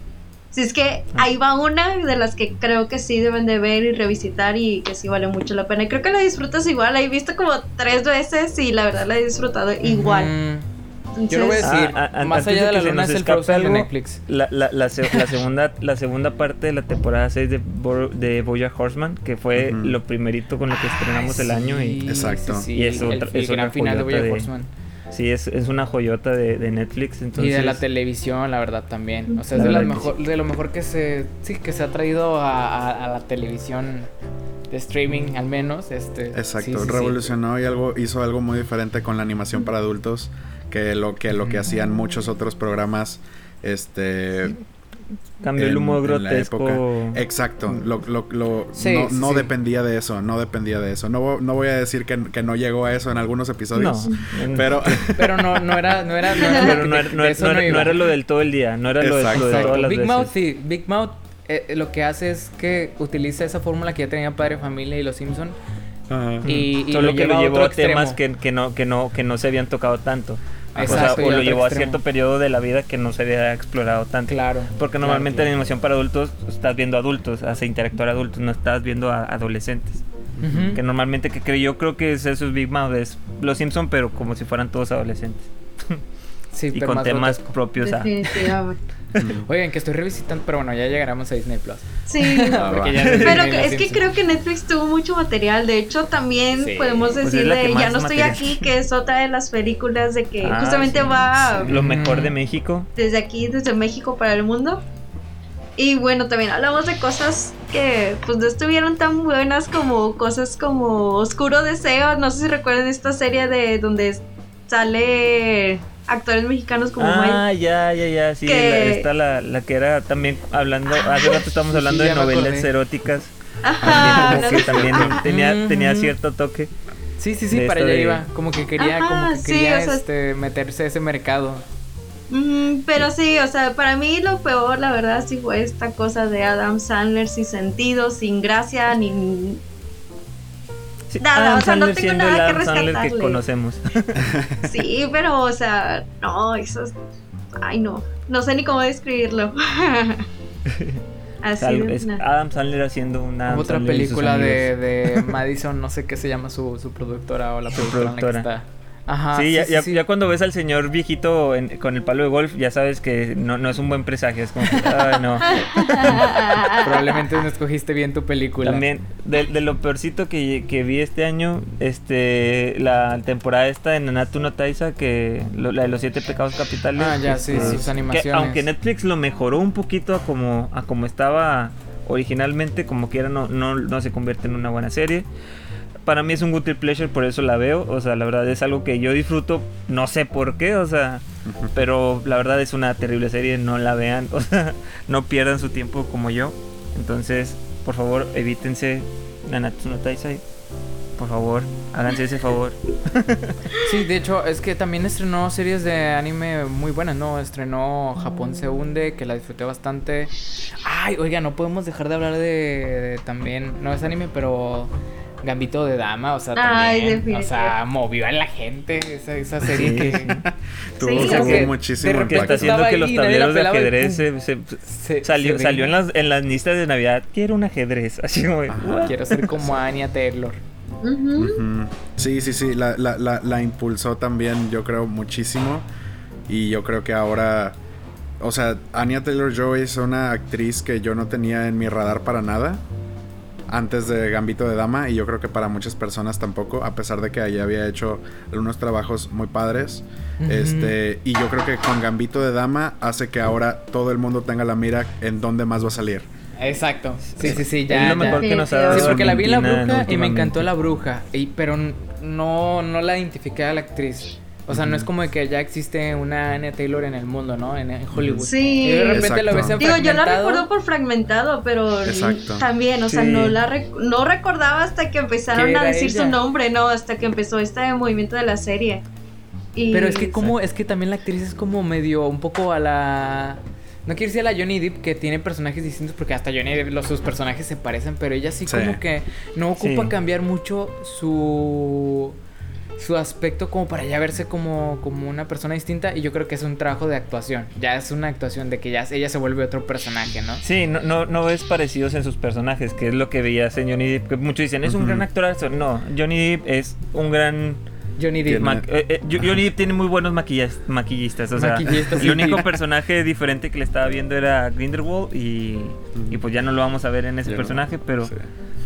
Si es que ahí va una de las que creo que sí deben de ver y revisitar y que sí vale mucho la pena. Y creo que la disfrutas igual, la he visto como tres veces y la verdad la he disfrutado igual. Ujú. Yo lo voy a Entonces, decir, Ah, ah, más allá de la luna es el Frozen de Netflix. La, la, la, se- la segunda, la segunda parte de la temporada 6 de, Bo- de Bojack Horseman, que fue lo primerito con lo que estrenamos el año. Y Exacto. Sí, Y es el- otra- el, es una gran final de de- Horseman. Sí, es, es una joyota de, de Netflix. Entonces, y de la televisión, la verdad, también. O sea, es La de, que mejor, de lo mejor que se, sí, que se ha traído a, a- a la televisión de streaming, al menos. Este, Exacto, sí, sí, sí. revolucionó y algo hizo algo muy diferente con la animación para adultos que lo que lo que hacían muchos otros programas este cambió el en- humor grotesco. Exacto, lo, lo- lo- Sí, no, sí, no sí. dependía de eso, no dependía de eso. No, no voy a decir que, que no llegó a eso en algunos No, episodios, *laughs* pero *laughs* Pero no, no era, no era, no era, lo del todo el día, no era lo de, lo de Exacto. todas Exacto. las Big veces. Mouth, sí. Big Mouth, eh, lo que hace es que utiliza esa fórmula que ya tenía Padre Familia y Los Simpson Ajá. y, y Solo lo que lo llevó otro a temas que no, que, no, que no se habían tocado tanto. Exacto, o sea, o lo llevó a cierto periodo de la vida que no se había explorado tanto. Claro. Porque normalmente claro. en animación para adultos estás viendo adultos, hace interactuar adultos, no estás viendo a adolescentes. Que normalmente que creo yo creo que es eso es Big Mouth, es Los Simpson pero como si fueran todos adolescentes. Sí, *laughs* y pero con más temas grotesco. propios a... *laughs* Oigan, que estoy revisitando, pero bueno, ya llegaremos a Disney Plus. Sí. *laughs* Ah, ya Pero es que creo que Netflix tuvo mucho material. De hecho, también Sí. podemos Pues es decir de Ya no estoy material aquí, que es otra de las películas de que Ah, justamente sí, va Lo mejor de México. desde aquí, desde México para el mundo. Y bueno, también hablamos de cosas que pues no estuvieron tan buenas como cosas como Oscuro Deseo. No sé si recuerdan esta serie de donde sale actores mexicanos como Ah, ya, ya, ya, sí, Que- la, está la, la que era también hablando, hace rato estábamos sí, hablando ya de me novelas eróticas, Ajá, también como que también tenía, tenía cierto toque. Sí, sí, sí, para allá de- iba. Como que quería, Ajá, como que sí, quería o sea- este, meterse a ese mercado. Pero sí, o sea, para mí lo peor, la verdad, sí fue esta cosa de Adam Sandler sin sentido, sin gracia, ni... Sí, Nada, Adam o sea, no Sandler tengo siendo nada el que Adam Sandler que rescatarle. conocemos. *laughs* Sí, pero, o sea, no, eso es... Ay, no, no sé ni cómo describirlo. *laughs* Así de es una- Adam Sandler haciendo una Adam Otra Sandler película de, de *laughs* Madison, no sé qué se llama su, su productora o la Su productora, en la que productora. está. Ajá. sí, ya, ya, sí. ya cuando ves al señor viejito en- con el palo de golf, ya sabes que no, no es un buen presagio. Es como que, ay, no. *laughs* Probablemente no escogiste bien tu película. También, de, de lo peorcito que, que vi este año, este la temporada esta de Nanatu no Taisa, que lo- la de los siete pecados capitales. Ah, ya, sí, este, sus que animaciones. aunque Netflix lo mejoró un poquito a como, a como estaba originalmente, como quiera no, no, no se convierte en una buena serie. Para mí es un guilty pleasure, por eso la veo. O sea, la verdad es algo que yo disfruto, no sé por qué, o sea, pero la verdad es una terrible serie, no la vean, *laughs* o sea, no pierdan su tiempo como yo. Entonces, por favor, evítense Nanatsu no Taisai. Por favor, háganse ese favor. *laughs* Sí, de hecho, es que también estrenó series de anime muy buenas, ¿no? Estrenó Japón se hunde, que la disfruté bastante. Ay, oiga, no podemos dejar de hablar de, de también, no es anime, pero Gambito de Dama, o sea, Ay, también, o sea, movió a la gente esa, esa serie Sí, que. *laughs* Tuvo, Sí, sea, muchísimo Que está impacto. haciendo que los tableros de ajedrez se, *laughs* se- se- salió, se salió en las, en las listas de Navidad. Quiero un ajedrez. *laughs* Así como. Quiero ser como Anya Taylor. Sí, sí, sí, la, la, la, la impulsó también, yo creo, muchísimo. Y yo creo que ahora, o sea, Anya Taylor Joy es una actriz que yo no tenía en mi radar para nada antes de Gambito de Dama y yo creo que para muchas personas tampoco, a pesar de que ella había hecho algunos trabajos muy padres. Este, y yo creo que con Gambito de Dama hace que ahora todo el mundo tenga la mira en dónde más va a salir. Exacto. Sí, sí, sí, Es ya. lo mejor ya. que nos ha dado Sí, porque la vi en la bruja y me encantó la bruja. Y, pero no, no la identifiqué a la actriz. O sea, no es como de que ya existe una Anna Taylor en el mundo, ¿no? En, en Hollywood. Sí. Y de repente lo ves Exacto. en Digo, yo la recuerdo por fragmentado, pero Exacto. también, o sea, no la rec- no recordaba hasta que empezaron ¿Qué a decir ella? su nombre, no, hasta que empezó este movimiento de la serie. Y- Pero es que como, es que también la actriz es como medio un poco a la. No quiero decir a la Johnny Depp que tiene personajes distintos porque hasta Johnny Depp los, sus personajes se parecen, pero ella sí, Sí. como que no ocupa Sí. cambiar mucho su su aspecto como para ya verse como, como una persona distinta y yo creo que es un trabajo de actuación. Ya es una actuación de que ya ella se vuelve otro personaje, ¿no? Sí, no, no, no ves parecidos en sus personajes, que es lo que veías en Johnny Depp. Que muchos dicen, es un gran actorazo. No, Johnny Depp es un gran... Johnny Depp. Ma- eh, eh, Jo- Johnny Depp tiene muy buenos maquillas- maquillistas. O sea, Maquillistas, el único sí. personaje diferente que le estaba viendo era Grindelwald y, y pues ya no lo vamos a ver en ese Ya no. personaje, pero... Sí.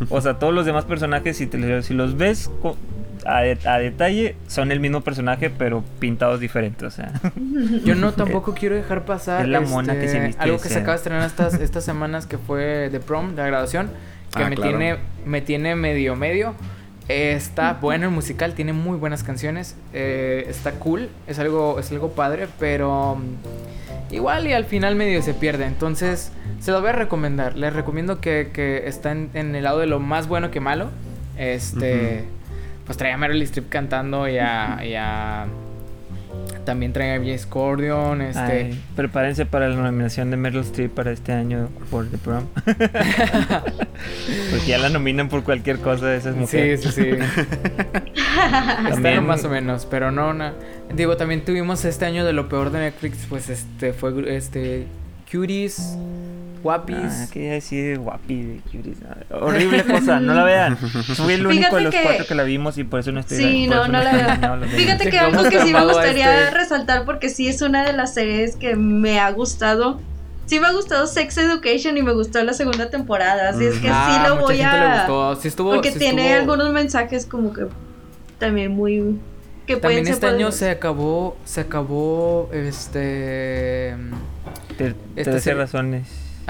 O sea, todos los demás personajes, si, te- si los ves a, de- a detalle, son el mismo personaje, pero pintados diferentes. O sea, *laughs* Yo no tampoco quiero dejar pasar Es la mona que se este, viste algo que se acaba de estrenar estas, *laughs* estas semanas que fue de prom, de la graduación, que Ah, me claro. tiene me tiene medio medio. Eh, está bueno el musical, tiene muy buenas canciones, eh, está cool, es algo es algo padre, pero mm, igual y al final medio se pierde. Entonces se lo voy a recomendar. Les recomiendo que, que está en, en el lado de lo más bueno que malo. Este, pues trae a Meryl Streep cantando y a, y a- también trae a James Cordion, este. ay, prepárense para la nominación de Meryl Streep para este año por The Prom. *laughs* Porque ya la nominan por cualquier cosa de esas Sí, mujeres. sí, sí. *laughs* También- más o menos, pero no, no. Digo, también tuvimos este año de lo peor de Netflix, pues este fue este Cuties, Guapis. Ah, que ya decir guapi de cuties. Ah, Horrible cosa, no la vean. Fui el único Fíjate de los que- cuatro que la vimos y por eso no estoy Sí, no, no la veo. Fíjate que algo que sí me gustaría este- resaltar porque sí es una de las series que me ha gustado. Sí me ha gustado Sex Education y me gustó la segunda temporada, así es que Ah, sí lo mucha voy a gustó. Sí estuvo, porque sí tiene estuvo- algunos mensajes como que también muy que pueden También ser este año se acabó, se acabó, este... Ter- Esta 13 serie- razones.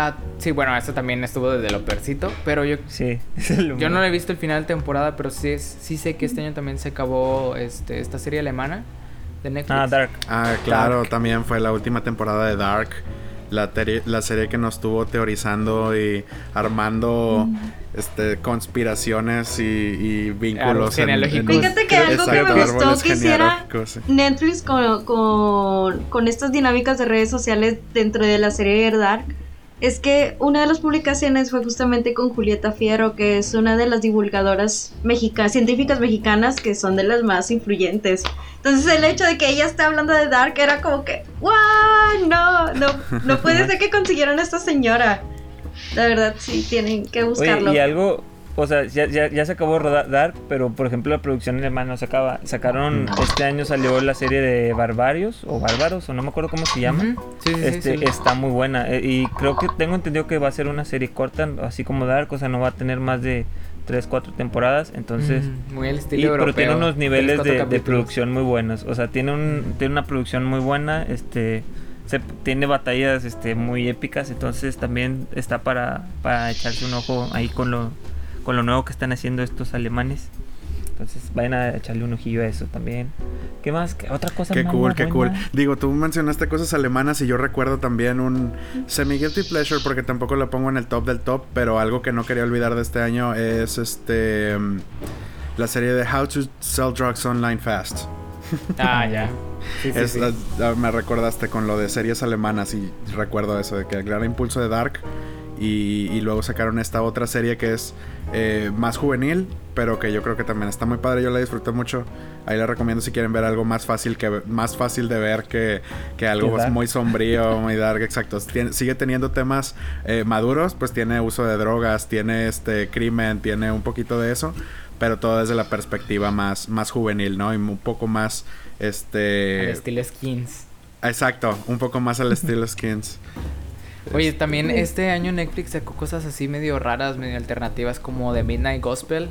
Ah, sí, bueno, eso también estuvo desde lo percito, pero yo Sí, *laughs* es el Yo no he visto el final de temporada, pero sí, es- sí sé que este año también se acabó este, esta serie alemana de Netflix. Ah, Dark. Ah, claro, Dark. también fue la última temporada de Dark. La, la serie que nos estuvo teorizando y armando este conspiraciones y, y vínculos. Árboles genealógicos. Fíjate que algo que me gustó que hiciera. Netflix con, con, con estas dinámicas de redes sociales dentro de la serie de Dark es que una de las publicaciones fue justamente con Julieta Fierro, que es una de las divulgadoras mexicanas, científicas mexicanas que son de las más influyentes. Entonces el hecho de que ella esté hablando de Dark era como que, ¡wow! No, no, no puede ser que consiguieron a esta señora. La verdad, sí, tienen que buscarlo. Oye, y algo, o sea, ya, ya, ya se acabó Roda- Dark, pero por ejemplo la producción alemana no se acaba. Sacaron, este año salió la serie de Barbarios, o Bárbaros, o no me acuerdo cómo se llama. Sí, sí, sí, Este, sí. está muy buena eh, y creo que tengo entendido que va a ser una serie corta, así como Dark, o sea, no va a tener más de 3, 4 temporadas, entonces... Mm, muy y- estilo pero europeo. tiene unos niveles de, de producción muy buenos, o sea, tiene un tiene una producción muy buena, este se, tiene batallas este muy épicas, entonces también está para, para echarse un ojo ahí con lo con lo nuevo que están haciendo estos alemanes. Entonces vayan a echarle un ojillo a eso también. ¿Qué más? ¿Qué otra cosa Qué mala, cool, qué cool. buena? Digo, tú mencionaste cosas alemanas y yo recuerdo también un semi-guilty pleasure porque tampoco lo pongo en el top del top, pero algo que no quería olvidar de este año es este mm, la serie de How to Sell Drugs Online Fast. Ah, ya. *laughs* Sí, sí, Es- sí. ah, me recordaste con lo de series alemanas y recuerdo eso, de que el gran impulso de Dark y, y luego sacaron esta otra serie que es eh, más juvenil, pero que yo creo que también está muy padre, yo la disfruté mucho. Ahí la recomiendo si quieren ver algo más fácil que más fácil de ver que, que algo muy sombrío, muy dark, exacto. Tiene- sigue teniendo temas eh, maduros, pues tiene uso de drogas, tiene este crimen, tiene un poquito de eso, pero todo desde la perspectiva más, más juvenil, ¿no? Y un poco más este Al estilo skins. Exacto, un poco más al estilo Skins. Oye, también este año Netflix sacó cosas así medio raras, medio alternativas como The Midnight Gospel.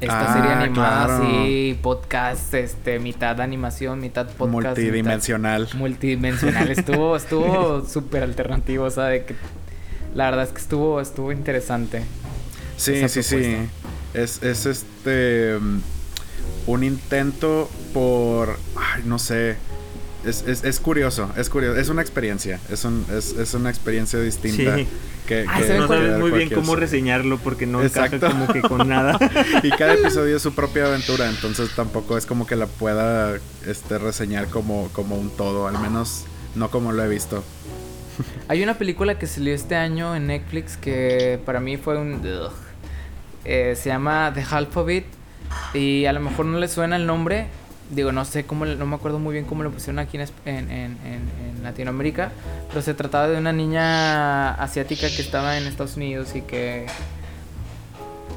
Esta Ah, serie animada claro. podcast, este, mitad animación, mitad podcast. multidimensional. mitad multidimensional. *laughs* Estuvo, estuvo súper alternativo, o sea, de que la verdad es que estuvo, estuvo interesante. Sí, sí, sí. Es, es este. mm, un intento por, ay, no sé, es, es, es, curioso, es curioso, es una experiencia, es, un, es, es una experiencia distinta. Sí. Que, Ah, que no sabes muy bien cómo reseñarlo porque no Exacto. encaja como que con nada. *laughs* y cada episodio es su propia aventura, entonces tampoco es como que la pueda este, reseñar como, como un todo, al menos no como lo he visto. Hay una película que salió este año en Netflix que para mí fue un... Eh, se llama The Half of It y a lo mejor no le suena el nombre. Digo, no sé cómo, no me acuerdo muy bien cómo lo pusieron aquí en, en, en- en- Latinoamérica, pero se trataba de una niña asiática que estaba en Estados Unidos y que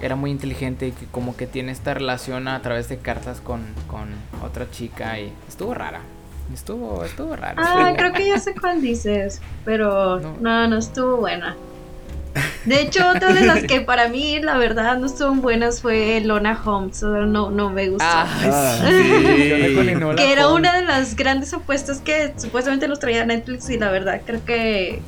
era muy inteligente y que como que tiene esta relación a través de cartas con, con otra chica y estuvo rara. Estuvo, estuvo rara. Ah, creo que ya sé cuál dices, pero No. no, no estuvo buena. De hecho, otra de las que para mí, la verdad, no estuvo buenas fue Lona Holmes. No, no me gustó. Ah, Ah, sí. Que era una de las grandes apuestas que supuestamente nos traía Netflix y la verdad creo que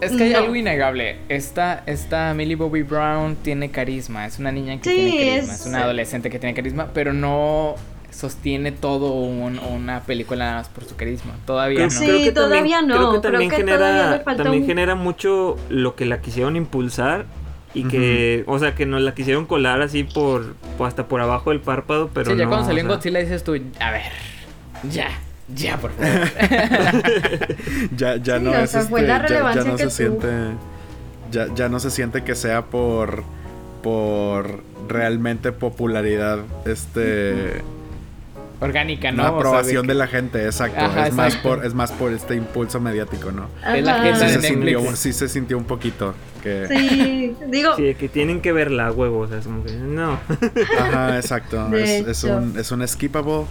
Es que hay algo innegable. Esta, esta Millie Bobby Brown tiene carisma. Es una niña que Sí, tiene carisma. es- Es... una adolescente que tiene carisma, pero no sostiene todo un- una película nada más por su carisma. Todavía Creo, no. Sí, creo que todavía también, no, Creo que creo también que genera, le falta también un- genera mucho lo que la quisieron impulsar y que, o sea, que nos la quisieron colar así por, hasta por abajo del párpado, pero Sí, ya no, cuando salió en sea, Godzilla dices tú, a ver, ya, ya, por favor. *laughs* ya ya Sí, no o es sea, fue este, la ya- ya, no que se siente ya, ya no se siente que sea por por realmente popularidad este Orgánica, ¿no? una O sea, aprobación que- de, la gente exacto Ajá, es más exacto. por es más por este impulso mediático no Es la agenda sí de se, sintió, sí se sintió un poquito que Sí, digo, Sí, que tienen que verla, huevo, o sea, es como que no. Ajá, exacto. *laughs* De Es, es un, es un skippable.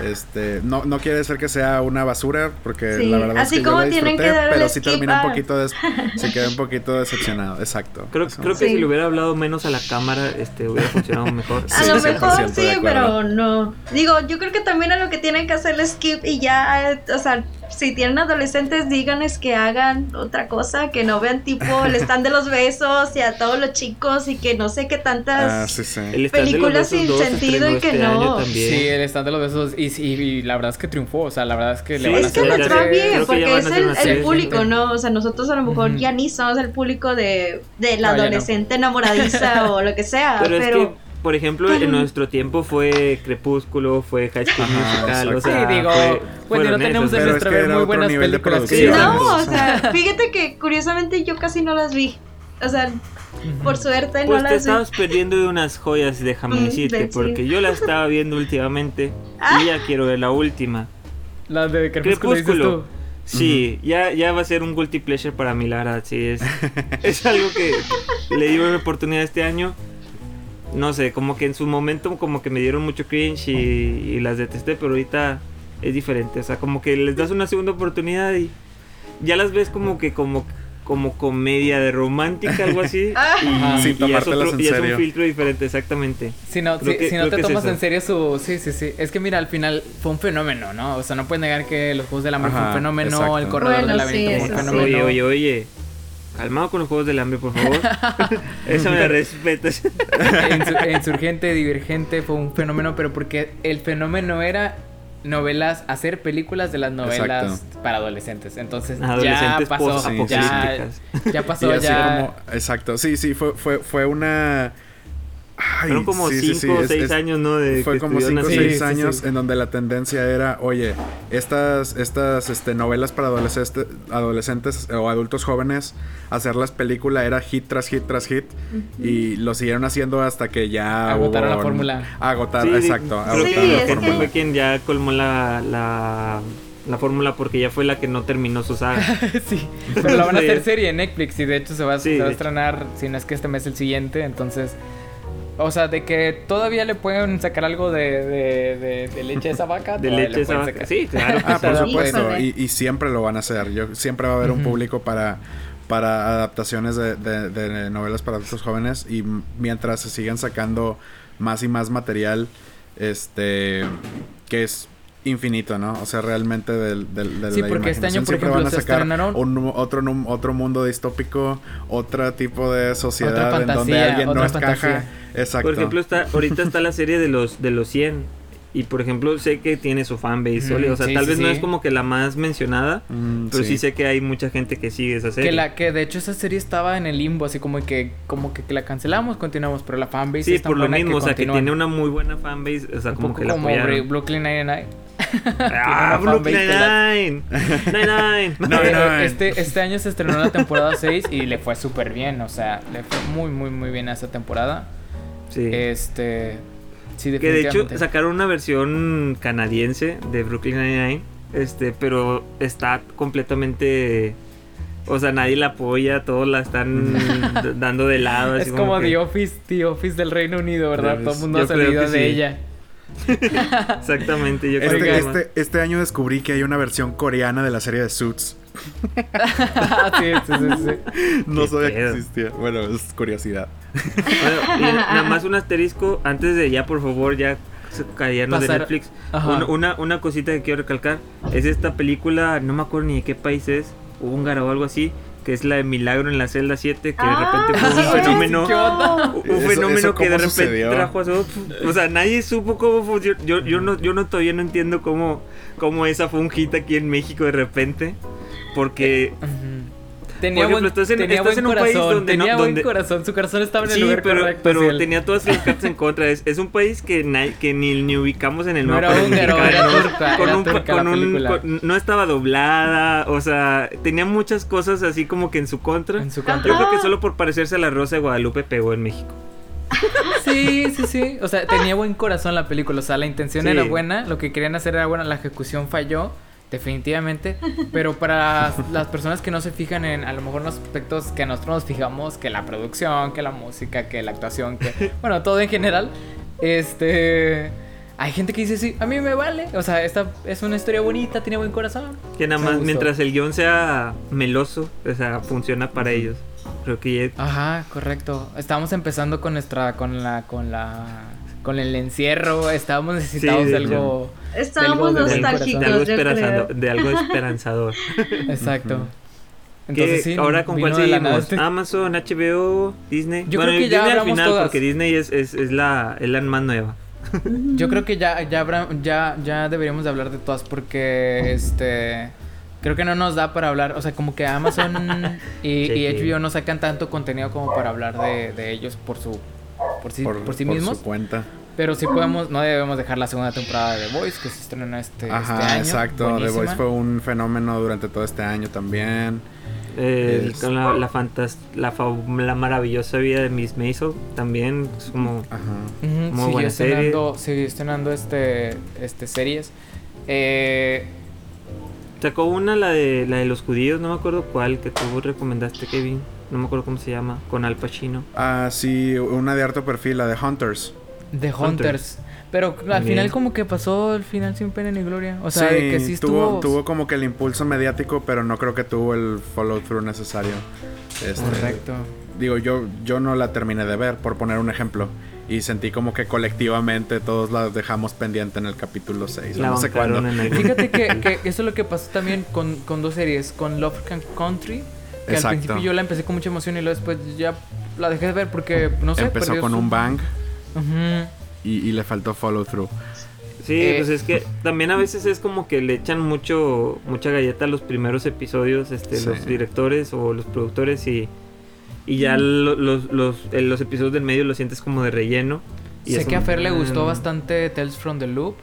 Este, no, no quiere decir que sea una basura, porque Sí, la verdad así es que yo como la tienen disfruté, que pero sí terminé un a- poquito des- *laughs* sí quedé un poquito decepcionado, exacto. Creo, creo que Sí. si le hubiera hablado menos a la cámara, este, hubiera funcionado *laughs* mejor. a Sí, lo 100% mejor sí, pero no. Digo, yo creo que también a lo que tienen que hacerle skip y ya, eh, o sea, si tienen adolescentes, díganles que hagan otra cosa, que no vean tipo *laughs* el stand de los besos y a todos los chicos y que no sé qué tantas... Ah, sí, sí. Películas sin sentido y que este no. Sí, el stand de los besos. Y, sí, y la verdad es que triunfó. O sea, la verdad es que le Sí, van a Es que sé, va bien, porque van es el, público. ¿no? O sea, nosotros a lo mejor ya ni somos el público de, de la No, ya no. adolescente enamoradiza *laughs* o lo que sea, Pero, pero... es que, por ejemplo, en nuestro tiempo fue Crepúsculo, fue High School Ajá, Musical, o exacto. sea, Sí, digo, fue- bueno, no tenemos en nuestra vez muy buenas de películas. Sí. No, o sea, fíjate que curiosamente yo casi no las vi. O sea, por suerte no Pues te las vi. estabas perdiendo de unas joyas, déjame Mm, decirte, porque yo la estaba viendo últimamente *laughs* y ya quiero ver la última. La de Crepúsculo, dices tú. Crepúsculo. Sí, ya, ya va a ser un guilty pleasure para mí, la verdad, sí, es, es algo que *laughs* le di una oportunidad este año. No sé, como que en su momento como que me dieron mucho cringe y, y las detesté, pero ahorita es diferente, o sea, como que les das una segunda oportunidad y ya las ves como que como como comedia de romántica, algo así. *laughs* Ah. y, Ajá. Sin y es, otro- en y es serio. un filtro diferente, exactamente. Si no, si, que- si no te es tomas en serio su... Sí, sí, sí. Es que mira, al final fue un fenómeno, ¿no? O sea, no puedes negar que los Juegos del Hambre fue un Ajá, fenómeno, exacto. el Corredor Bueno, del Laberinto sí, fue un sí. fenómeno. Oye, oye, oye. Calmado con los juegos del hambre, por favor. *laughs* Eso me respetas. *laughs* Insur- Insurgente, Divergente fue un fenómeno, pero porque el fenómeno era novelas, hacer películas de las novelas Exacto. para adolescentes. Entonces Adolescentes ya pasó, ya, pasó, ya... como, exacto, sí, sí, fue, fue, fue una... Ay, Fueron como sí, sí, 5 sí, o es- 6 es- años, ¿no? De Fue que como estuvieron 5 o así. 6 Sí, sí, años sí. en donde la tendencia era, oye, estas, estas este, novelas para adolescentes, adolescentes o adultos jóvenes, hacerlas película era hit tras hit tras hit. Y lo siguieron haciendo hasta que ya... Agotaron hubo la fórmula. Agotar, Sí, exacto. Sí, agotaron la es que- fórmula. fue quien ya colmó la, la, la fórmula porque ya fue la que no terminó su saga. *laughs* sí, pero la van a Sí. hacer serie en Netflix y de hecho se va, Sí, se va a estrenar, si no es que este mes el siguiente, entonces... O sea, de que todavía le pueden sacar algo de, de, de, de leche a esa vaca. *laughs* De leche le esa vaca. sacar. Sí, claro. Ah, por supuesto. Y, y siempre lo van a hacer. Yo, siempre va a haber un público para, para adaptaciones de, de- de novelas para adultos jóvenes. Y mientras se sigan sacando más y más material, este que es infinito, ¿no? O sea, realmente del, del, de Sí, la porque este año, por siempre ejemplo, van a se sacar estrenaron- un, nu- otro, otro mundo distópico, otro tipo de sociedad Otra en donde fantasía, alguien no otra encaja. fantasía. Exacto. Por ejemplo, está, ahorita está la serie de los de los 100. Y por ejemplo, sé que tiene su fanbase Mm. O sea, sí, tal sí, vez no es como que la más mencionada. Mm, Pero sí. sé que hay mucha gente que sigue esa serie. Que la que de hecho esa serie estaba en el limbo, así como que como que, que la cancelamos, continuamos, pero la fanbase Sí, es tan por lo buena mismo, o sea, que tiene una muy buena fanbase, o sea, un como poco que la como apoyaron. Brooklyn Nine-Nine. Ah, la- Nine, Nine, eh, este, este año se estrenó la temporada 6 y le fue súper bien, o sea, le fue muy, muy, muy bien a esa temporada. Sí. Este, sí, que de hecho sacaron una versión canadiense de Brooklyn Nine-Nine, este, pero está completamente... O sea, nadie la apoya, todos la están *laughs* dando de lado. así es como que- The Office, The Office del Reino Unido, ¿verdad? Todo el mundo ha salido de sí. ella. *laughs* Exactamente, yo creo Este, que... este, este año descubrí que hay una versión coreana de la serie de Suits. *laughs* sí, sí, sí, sí. No sabía que existía. Bueno, es curiosidad. Bueno, y nada más un asterisco, antes de ya, por favor, ya callarnos de Netflix. Una, una cosita que quiero recalcar es esta película, no me acuerdo ni de qué país es, húngara o algo así, que es la de Milagro en la celda 7, que de repente fue un Ah, *laughs* fenómeno. Un fenómeno eso que de repente sucedió. trajo a su... O sea, nadie supo cómo funcionó. Yo, yo, no, yo no todavía no entiendo cómo, cómo esa fue un hit aquí en México de repente. Porque. Tenía, ejemplo, buen, estás en- tenía estás buen en un país corazón, no- tenía buen donde- corazón, su corazón estaba en el Sí, lugar pero, correcto. pero sí, tenía todas las cartas en contra. Es, es un país que, na- que ni, ni ubicamos en el No mapa era de húngaro, era mexicanos, turca, con era un pa- turca con la un- película. con- no estaba doblada, o sea, tenía muchas cosas así como que en su contra. En su Yo contra. creo que solo por parecerse a la Rosa de Guadalupe pegó en México. Sí, sí, sí. O sea, tenía buen corazón la película. O sea, la intención Sí. era buena, lo que querían hacer era buena, la ejecución falló, definitivamente. Pero para *laughs* las personas que no se fijan en a lo mejor los aspectos que nosotros nos fijamos, que la producción, que la música, que la actuación, que. *laughs* Bueno, todo en general. Este. Hay gente que dice, sí, a mí me vale. O sea, esta es una historia bonita, tiene buen corazón. Que nada Me más, mientras el guion sea meloso, o sea, funciona para ellos. Creo que ya- Ajá, correcto. Estábamos empezando con nuestra, con la, con la, con el encierro. Estábamos necesitados Sí, de de algo. Estábamos de, nostálgicos, algo yo esperanzado- creo. de algo *laughs* esperanzador. Exacto. Entonces sí. ahora con cuál seguimos? este- Amazon, HBO, Disney. Yo bueno, creo que ya Disney al hablamos final todas. porque Disney es, es, es la, es la más nueva. Yo creo que ya, ya, habrá- ya, ya deberíamos de hablar de todas porque este creo que no nos da para hablar, o sea, como que Amazon *laughs* y. HBO no sacan tanto contenido como para hablar de, de ellos por su por sí, por, sí mismos, su cuenta. pero sí podemos, no debemos dejar la segunda temporada de The Voice que se estrenó este, Ajá, este año. exacto. The buenísima. Voice fue un fenómeno durante todo este año también. Es- con la, la, fantas- la, maravillosa vida de Miss Maisel también es como Ajá. Muy buena serie. estrenando, siguió estrenando este, este series. Eh, sacó una la de la de los judíos no me acuerdo cuál que tú recomendaste Kevin no me acuerdo cómo se llama con Al Pacino Ah, sí, una de harto perfil, la de Hunters. The Hunter. Hunters. Pero al final como que pasó el final sin pena ni gloria. O sea, de que sí tuvo, estuvo... tuvo como que el impulso mediático, pero no creo que tuvo el follow through necesario. Este, Correcto. Digo, yo, yo no la terminé de ver, por poner un ejemplo. Y sentí como que colectivamente todos la dejamos pendiente en el capítulo 6. la no sé cuándo. el Fíjate que, que eso es lo que pasó también con, con dos series. Con Love Can Country. Que Exacto. al principio yo la empecé con mucha emoción y luego después ya la dejé de ver porque, no sé, Empezó con su- un bang y, y le faltó follow through. Sí, Eh, pues es que también a veces es como que le echan mucho mucha galleta a los primeros episodios, este, Sí. los directores o los productores y, y ya lo- los, los, eh, los episodios del medio los sientes como de relleno. Y Sé que a Fer le gustó ah, bastante Tales from the Loop.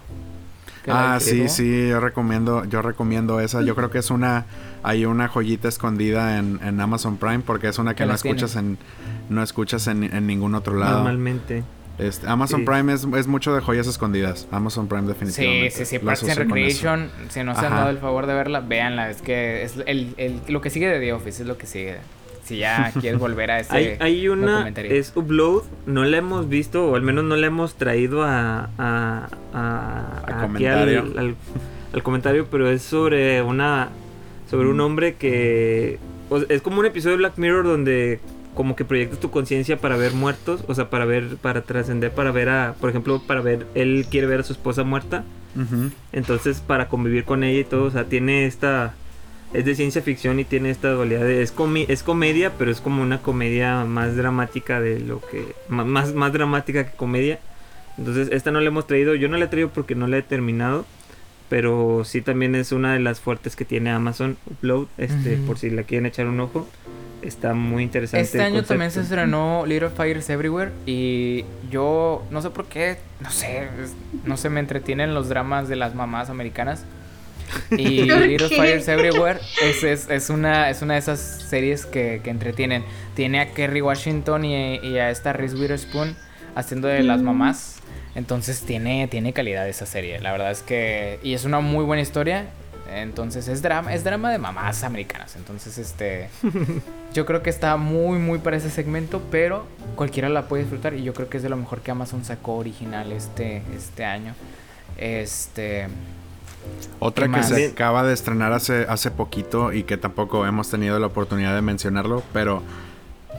Ah, sí, sí, yo recomiendo, yo recomiendo esa. Yo creo que es una, hay una joyita escondida en, en Amazon Prime porque es una que Que no escuchas en, no escuchas en, en ningún otro lado. Normalmente. Este, Amazon Sí. Prime es, es mucho de joyas escondidas. Amazon Prime Sí, definitivamente. sí, sí, Lo Parks and. Recreation, si no se han dado el favor de verla, véanla, es que es el, el- lo que sigue de The Office es lo que sigue. Si ya *laughs* quieres volver a ese Hay, hay una, es Upload, no la hemos visto, o al menos no la hemos traído a, a, a- A aquí al, comentario. al- al comentario, pero es sobre una sobre un hombre que o sea, es como un episodio de Black Mirror donde como que proyectas tu conciencia para ver muertos, o sea, para ver, para trascender, para ver a, por ejemplo, para ver, él quiere ver a su esposa muerta, entonces para convivir con ella y todo, o sea, tiene esta, es de ciencia ficción y tiene esta dualidad, de- es, comi- es comedia, pero es como una comedia más dramática de lo que, más, más dramática que comedia, entonces esta no la hemos traído, yo no la he traído porque no la he terminado, pero sí también es una de las fuertes que tiene Amazon Upload, este, por si la quieren echar un ojo. Está muy interesante. Este el año también se estrenó Little Fires Everywhere y yo no sé por qué, no sé, no se me entretienen los dramas de las mamás americanas. Y *laughs* ¿Por Little qué? Fires Everywhere es, es, es una, es una de esas series que, que entretienen. Tiene a Kerry Washington y, y a esta Reese Witherspoon haciendo de las Mm. mamás. Entonces tiene, tiene calidad esa serie. La verdad es que... Y es una muy buena historia. Entonces es drama, es drama de mamás americanas. Entonces, este. *laughs* yo creo que está muy, muy para ese segmento. Pero cualquiera la puede disfrutar. Y yo creo que es de lo mejor que Amazon sacó original este, este año. Este. Otra ¿Qué que se acaba de estrenar hace, hace poquito y que tampoco hemos tenido la oportunidad de mencionarlo, pero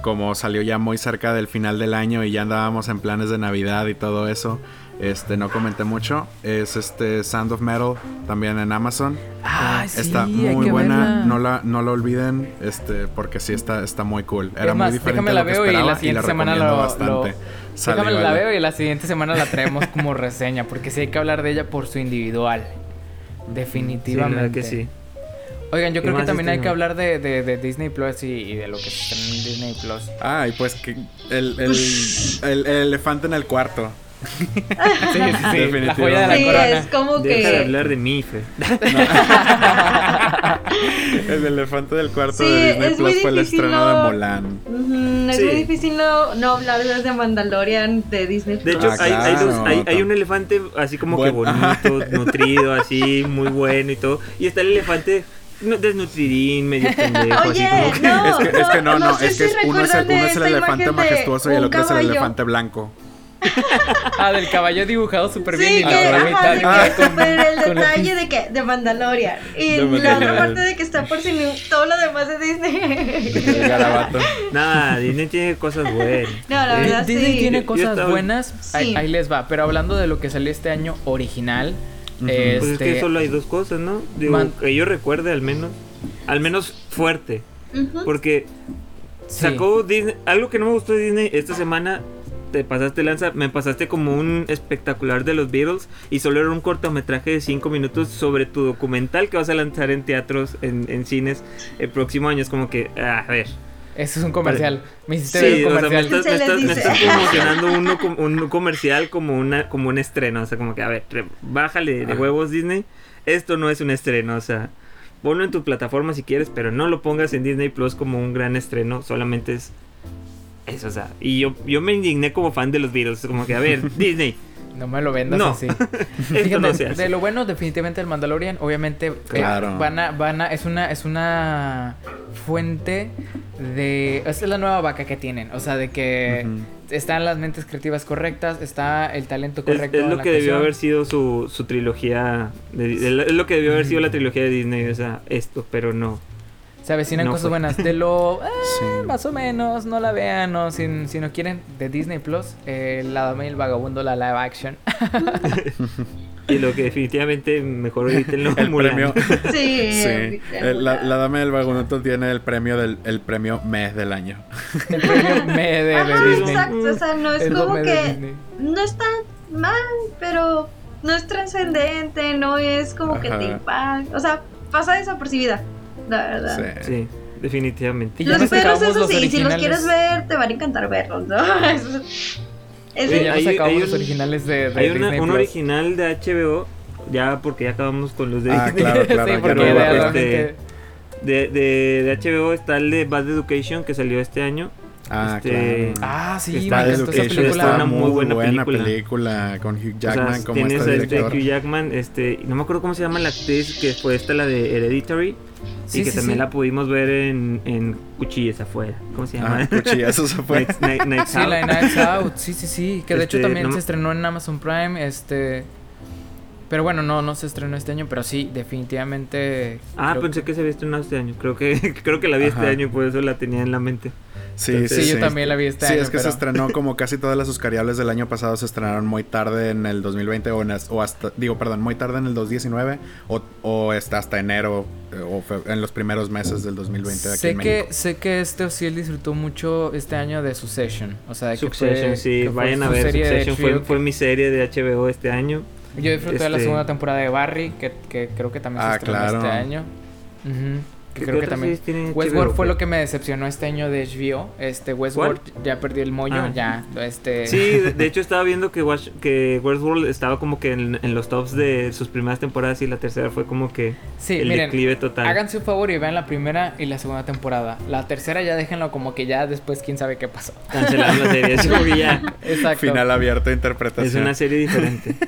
como salió ya muy cerca del final del año y ya andábamos en planes de Navidad y todo eso, este no comenté mucho. Es este Sound of Metal, también en Amazon. Ay, sí, está muy buena, verla. no la, no la olviden, este, porque sí está, está muy cool. Era Es más, muy diferente la veo y la siguiente semana la veo y la siguiente semana la traemos como reseña. Porque sí hay que hablar de ella por su individual. Sí, Definitivamente. que sí. Oigan, yo ¿Qué creo que también hay que hablar de, de- de Disney Plus y, y de lo que se en Disney Plus. Ah, y pues que el, el, el- el elefante en el cuarto. *laughs* Sí, sí, sí. La joya de la Sí, corona. es como Deja de que. hablar de mí, Fer. *laughs* El elefante del cuarto Sí, de Disney es Plus fue el estreno ¿no? de Mulan. Ujú, es Sí. muy difícil no, no hablar desde Mandalorian de Disney. De Plus. hecho, Ah, hay, hay, claro, dos- hay- hay un elefante así como que bonito, *laughs* nutrido, así, muy bueno y todo. Y está el elefante no, desnutridín, medio *laughs* pendejo, Oye, así como que... no, es, que, es que no, no, sé es que si uno es el, uno es el elefante majestuoso y el otro es el caballo. elefante blanco. Ah, del caballo dibujado súper bien. Sí, y que, la de que con- súper el con la detalle de que de Mandalorian. Y De la otra parte de que está por sin todo lo demás de Disney. El garabato. Nada, Disney tiene cosas buenas. No, la verdad Disney sí. tiene cosas estaba- buenas. Ahí, Sí. ahí les va. Pero hablando de lo que salió este año original. Este, Pues es que solo hay dos cosas, ¿no? Digo, Man- que yo recuerde al menos. Al menos fuerte. Porque sí. sacó Disney. Algo que no me gustó de Disney esta semana. Te pasaste lanza, me pasaste como un espectacular de los Beatles y solo era un cortometraje de 5 minutos sobre tu documental que vas a lanzar en teatros, en, en cines el próximo año. Es como que, ah, a ver. Eso es un comercial. Me hiciste Sí, ver un o sea, me comercial. estás, Se me estás- me estás *laughs* promocionando uno un comercial como una como un estreno. O sea, como que, a ver, bájale de huevos Disney. Esto no es un estreno, o sea, ponlo en tu plataforma si quieres, pero no lo pongas en Disney Plus como un gran estreno. Solamente es eso, o sea. Y yo, yo me indigné como fan de los Beatles. Como que, a ver, *laughs* Disney, No me lo vendas No. así. *laughs* Fíjate, no de lo bueno definitivamente el Mandalorian, obviamente eh, Claro. van a, van a, es una, es una fuente de, esa es la nueva vaca que tienen, o sea, de que están las mentes creativas correctas, está el talento correcto. es lo que debió haber sido su, su trilogía. de- es lo que debió haber sido la trilogía de Disney, o sea, esto, pero no. Se avecinan No cosas fue. buenas. De lo, *laughs* eh, Sí. más o menos, no la vean, no, si, si no quieren, de Disney Plus, eh, La Dama y el Vagabundo, la live action. *laughs* Y lo que definitivamente mejor evítenlo. *laughs* El Mulan. premio. Sí, Sí. El- la, la dama del vagonato tiene el premio del el premio mes del año. El premio me de, de Ajá, Disney. exacto, o sea, no es El como que no está mal, pero no es trascendente, no es como que te Ajá. impacta, o sea, pasa desapercibida, la verdad. Sí. Sí, definitivamente. Los perros, eso los sí, si los originales. quieres ver, te van a encantar verlos, ¿no? *laughs* Sí, ya Hay- los un- originales de, de Hay una- Disney un Plus. original de HBO, ya porque ya acabamos con los de Ah, Disney. claro, claro. *laughs* sí, ya no de- realmente- De, de, de HBO está el de Bad Education que salió este año. Ah, Este, claro. Ah, sí, Está me encantó esa película. está una muy muy buena, buena película. película. con Hugh o Jackman sea, como tienes este este director. Hugh Jackman, este, no me acuerdo cómo se llama la actriz que fue esta la de Hereditary Sí, y que sí, también sí. la pudimos ver en, en Cuchillas afuera. ¿Cómo se llama? Ah, cuchillazos se *laughs* fue. Nights- Night- Sí, Out. la de Nights Out, sí, sí, sí. Que de hecho Este, también no se estrenó en Amazon Prime. Este. Pero bueno, no, no se estrenó este año, pero sí, definitivamente. Ah, pensé que se había estrenado este año. Creo que, *laughs* creo que la vi este año y por eso la tenía en la mente. Sí, Sí, sí, yo también la vi este sí, año, es que se pero- estrenó *laughs* como casi todas las Oscariables del año pasado se estrenaron muy tarde en el 2020 o, en as- o hasta, digo, perdón, muy tarde en el 2019 o, o está hasta enero eh, o fe- en los primeros meses del 2020 aquí sé en que México. sé que este Ociel disfrutó mucho este año de Succession, o sea, de que Succession, fue- sí, que vayan a ver. Succession fue, fue mi serie de HBO este año. Yo disfruté de la este- segunda temporada de Barry, que, que creo que también se Ah, estrenó claro. este año. Ujú, que ¿Qué creo que también Westworld fue lo que me decepcionó este año de HBO. Este Westworld ya perdió el mollo, Ah. ya este Sí, de, de *laughs* hecho estaba viendo que, Watch- que Westworld estaba como que en, en los tops de sus primeras temporadas y la tercera fue como que Sí, el miren, declive total. Háganse un favor y vean la primera y la segunda temporada. La tercera ya déjenlo como que ya después quién sabe qué pasó. Cancelaron la serie, es como que ya *laughs* Exacto. Final abierto de interpretación. es una serie diferente. *laughs*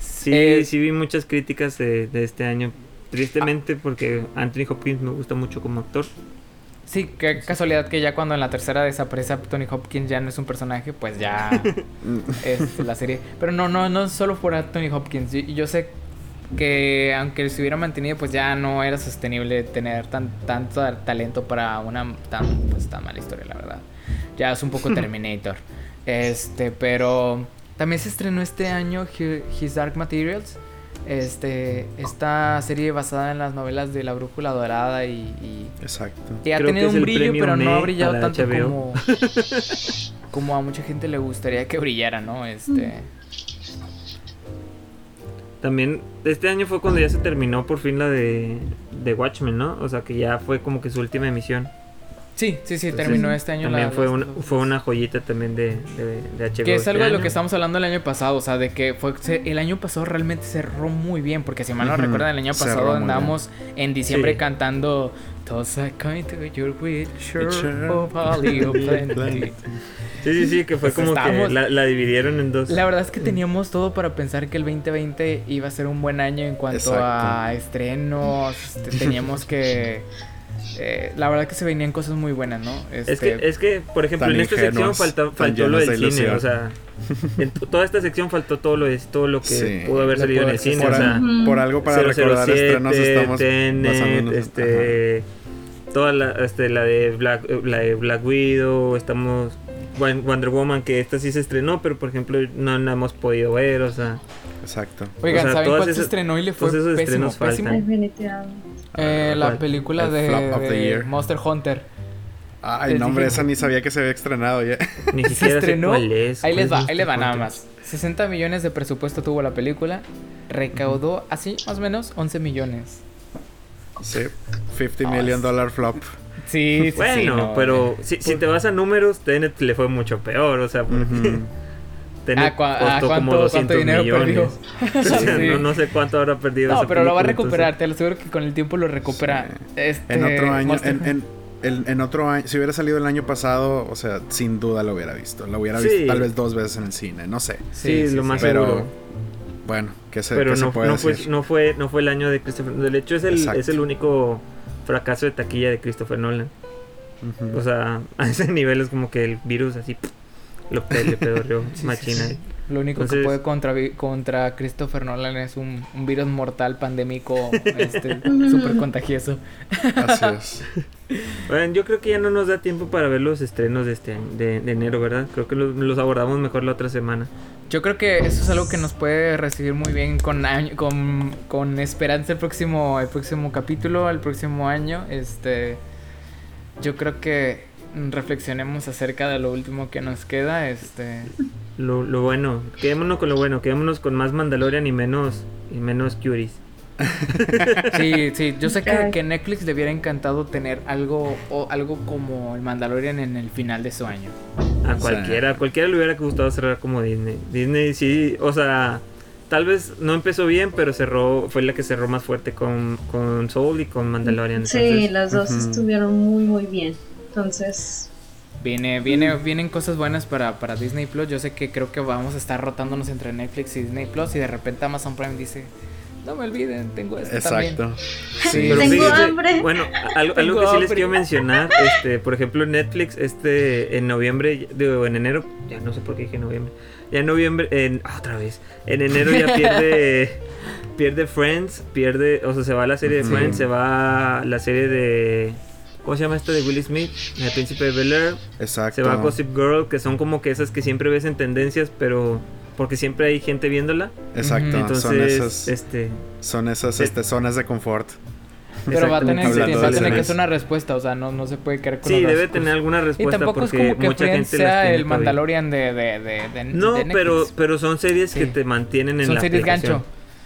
Sí, Eh, sí vi muchas críticas de, de este año. Tristemente porque Anthony Hopkins me gusta mucho como actor. Sí, qué casualidad que ya cuando en la tercera desaparece a Tony Hopkins ya no es un personaje, pues ya *laughs* es la serie. Pero no, no, no solo por Tony Hopkins. Yo, yo sé que aunque se hubiera mantenido, pues ya no era sostenible tener tan, tanto talento para una tan, pues, tan mala historia, la verdad. Ya es un poco *laughs* Terminator. Este, pero también se estrenó este año Hi- His Dark Materials. Este, esta serie basada en las novelas de La Brújula Dorada y- y Exacto. que ha Creo tenido un brillo, pero no ha brillado tanto HBO. como, *laughs* como a mucha gente le gustaría que brillara, ¿no? Este. También este año fue cuando ya se terminó por fin la de, de Watchmen, ¿no? O sea que ya fue como que su última emisión. Sí, sí, sí, Entonces, terminó este año También la- fue, una, fue una joyita también de, de, de HBO. Que es este algo de lo año. que estamos hablando el año pasado, o sea, de que fue se- el año pasado realmente cerró muy bien, porque si mal no Ujú, recuerdan, el año pasado muy andábamos en diciembre Sí. cantando Toss to your witcher Witcher, of holly of plenty". plenty. Sí, sí, sí, que fue Pues como estábamos- que la, la dividieron en dos. La verdad es que teníamos todo para pensar que el 2020 iba a ser un buen año en cuanto Exacto. a estrenos. *laughs* teníamos que. Eh, la verdad que se venían cosas muy buenas, ¿no? Es Este, que, es que, por ejemplo, en esta sección faltó, faltó lo del de cine, o sea, *laughs* en toda esta sección faltó todo lo, es- todo lo que Sí. pudo haber salido en el cine, Por, o sea, por algo para recordar 007, estrenos estamos Tenet, este, toda la, este, la de Black, eh, la de Black Widow, estamos Won- Wonder Woman que esta sí se estrenó, pero por ejemplo no la hemos podido ver, o sea, Exacto. Oigan, o sea, ¿saben cuál se estrenó y le fue pésimo? pésimo? faltan. Definitivamente. Eh, la ¿Cuál? película El de, flop of the de year. Monster Hunter. Ay, Les no, hombre, dije- esa ni sabía que se había estrenado ya. ni *laughs* Se siquiera sé estrenó. cuál es. Ahí les va, ahí les va nada más. 60 millones de presupuesto tuvo la película. Recaudó así, más o menos, 11 millones. Sí. 50 million dollar flop. Sí, sí, sí, Bueno, no, pero eh. si, si te vas a números, Tenet le fue mucho peor, o sea, porque. *laughs* Tenet Ah, ah, costó como ¿cuánto- 200 cuánto dinero millones. perdió? O sea, Sí. no, no sé cuánto habrá perdido No, esa pero lo va a recuperar, te lo aseguro que con el tiempo lo recupera. Este, En otro año, en, en, en- en otro año, si hubiera salido el año pasado, o sea, sin duda lo hubiera visto. Lo hubiera Sí. visto tal vez dos veces en el cine, no sé. Sí, lo más Pero, seguro. bueno, ¿qué se, Pero qué se no, puede no, fue, no, fue, no fue el año de Christopher Nolan. De hecho, es el, Exacto. es el único fracaso de taquilla de Christopher Nolan. O sea, *laughs* a ese nivel es como que el virus así pff, lo le *laughs* Sí, sí, machina. sí. Lo único que puede contra, contra Christopher Nolan es un, un virus mortal pandémico este, *laughs* súper contagioso. Así es. *laughs* Bueno, yo creo que ya no nos da tiempo para ver los estrenos de este año, de, de enero, ¿verdad? Creo que los, los abordamos mejor la otra semana. Yo creo que eso es algo que nos puede recibir muy bien con, año- con, con esperanza el próximo, el próximo capítulo, el próximo año. Este, yo creo que reflexionemos acerca de lo último que nos queda. Este, Lo, lo bueno, quedémonos con lo bueno, quedémonos con más Mandalorian y menos, y menos Curies. *laughs* sí, sí, yo sé que, que Netflix le hubiera encantado tener algo, o algo como el Mandalorian en el final de su año. A O cualquiera, a cualquiera le hubiera gustado cerrar como Disney. Disney sí, o sea, tal vez no empezó bien, pero cerró, fue la que cerró más fuerte con, con Soul y con Mandalorian. Sí, entonces- las dos estuvieron muy, muy bien. Entonces, Viene, viene, vienen cosas buenas para, para Disney Plus. Yo sé que creo que vamos a estar rotándonos entre Netflix y Disney Plus. Y de repente Amazon Prime dice, no me olviden, tengo esto también. Exacto. Sí. Pero Tengo fíjate, hambre. Bueno, algo, que sí les quiero mencionar, *laughs* este, por ejemplo, Netflix, este, en noviembre, digo, en enero, ya no sé por qué dije noviembre, ya en noviembre, en, ah, otra vez, en enero ya pierde, *laughs* pierde Friends, pierde, o sea, se va la serie de. Friends, se va la serie de, ¿cómo se llama esta de Will Smith? El Príncipe de Bel Air, Exacto. se va Gossip Girl, que son como que esas que siempre ves en tendencias, pero porque siempre hay gente viéndola, Exacto. Entonces, son esas, este, son esas este, zonas de confort. Pero va a tener, va a de tener que series. ser una respuesta, o sea, no, no se puede quedar con Sí, debe tener alguna Y respuesta tampoco es porque como que mucha gente sea el. Mandalorian de, de, de, de- No, de pero, pero son series que te mantienen en Son la series gancho.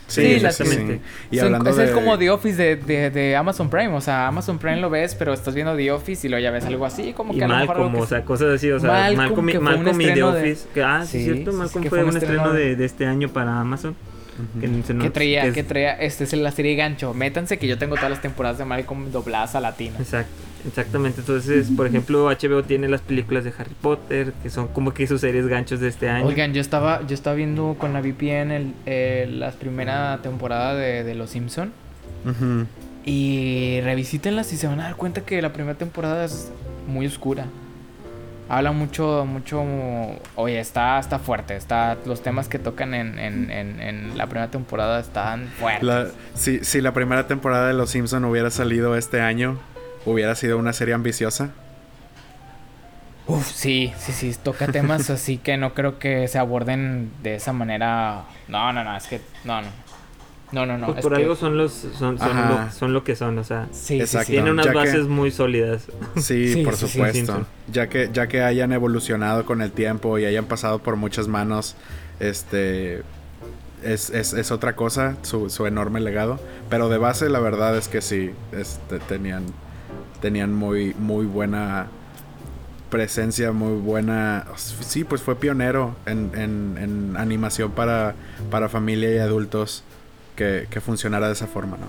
Sí, Sí, las- sí. exactamente. Y hablando ese de... es como The Office de, de, de Amazon Prime. O sea, Amazon Prime lo ves, pero estás viendo The Office y luego ya ves algo así. Como Y que a lo mejor algo Malcolm, que o se- sea, cosas así, o sea, Malcolm, Malcolm, y- Malcolm y The de- Office. Que, ah, sí, Sí, cierto, Malcolm fue, fue un un estreno de, de este año para Amazon. Que nos- que traía, que que es- traía, este es la serie gancho. Métanse que yo tengo todas las temporadas de Malcolm dobladas a latino. Exacto, exactamente. Entonces, por ejemplo, HBO tiene las películas de Harry Potter, que son como que sus series ganchos de este año. Oigan, yo estaba, yo estaba viendo con la VPN el, el- la primera temporada de, de Los Simpson y revisítenlas y se van a dar cuenta que la primera temporada es muy oscura. Habla mucho, mucho, oye, está, está fuerte, está, los temas que tocan en, en, en, en la primera temporada están fuertes. La- si, si la primera temporada de Los Simpson hubiera salido este año, hubiera sido una serie ambiciosa. Uf, sí, sí, sí, toca temas *laughs* así que no creo que se aborden de esa manera. No, no, no, es que, no, no. No, no, no. pues es por que- algo son los son, son, lo, son lo que son, o sea, Sí, sí, Exacto. sí. tiene unas ya que- bases muy sólidas. Sí, Sí, por sí, sí, supuesto. Ya que ya que hayan evolucionado con el tiempo y hayan pasado por muchas manos, este es, es, es otra cosa, su, su enorme legado. Pero de base la verdad es que sí, este, tenían tenían muy muy buena presencia, muy buena. Sí, pues fue pionero en, en, en animación para, para familia y adultos que, que funcionara de esa forma, ¿no?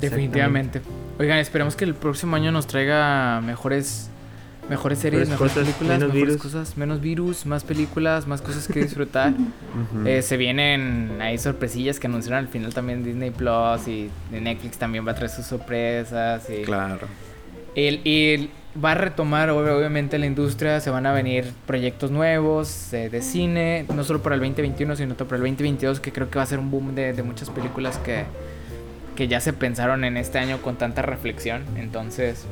Definitivamente. Oigan, esperemos que el próximo año nos traiga mejores mejores series, Mejores mejores cosas, películas, menos mejores virus. cosas, menos virus, más películas, más cosas que disfrutar. *laughs* Eh, se vienen ahí sorpresillas que anunciaron al final también Disney Plus y Netflix también va a traer sus sorpresas y Claro. El, y va a retomar ob- obviamente la industria, se van a venir proyectos nuevos eh, de cine, no solo para el 2021, sino para el 2022, que creo que va a ser un boom de, de muchas películas que, que ya se pensaron en este año con tanta reflexión. Entonces,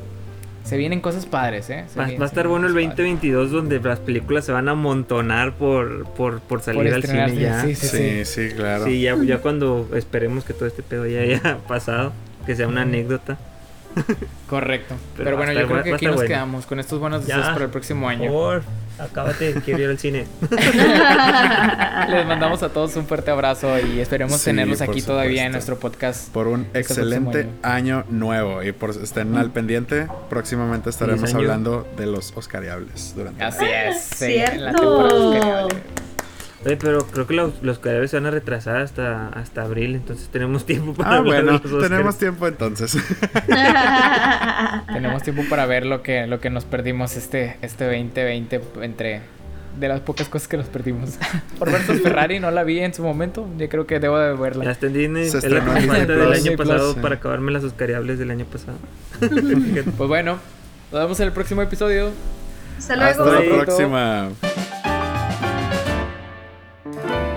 se vienen cosas padres, ¿eh? Se Va, vienen- va a estar bueno el cosas padres. 2022 donde las películas se van a amontonar por, por, por salir al cine ya. sí, Sí, sí. sí, claro. Sí, ya, ya cuando esperemos que todo este pedo ya haya *laughs* pasado, que sea una anécdota. *laughs* Correcto. Pero bueno, yo creo que aquí nos bueno. quedamos con estos buenos deseos para el próximo Por año. favor, acábate, quiero ir al cine. *laughs* Les mandamos a todos un fuerte abrazo y esperemos Sí, tenerlos por aquí todavía en nuestro podcast. por un Este excelente año. nuevo. Y por estén al pendiente, próximamente estaremos hablando de los Oscariables durante el Así año. es. sí, Cierto. en la temporada oscariable. Oye, pero creo que los, los cadáveres se van a retrasar hasta, hasta abril, entonces tenemos tiempo para Ah, bueno, tenemos tiempo entonces. Tenemos tiempo para ver lo que, lo que nos perdimos este, este 2020 entre de las pocas cosas que nos perdimos. *laughs* Por versus *laughs* Ferrari no la vi en su momento. Yo creo que debo de verla. está en Disney, Se es la que en Disney falta del Plus. año pasado Plus, para acabarme las Oscariables del año pasado. *laughs* Pues bueno, nos vemos en el próximo episodio. Hasta luego. Hasta la Pronto. próxima.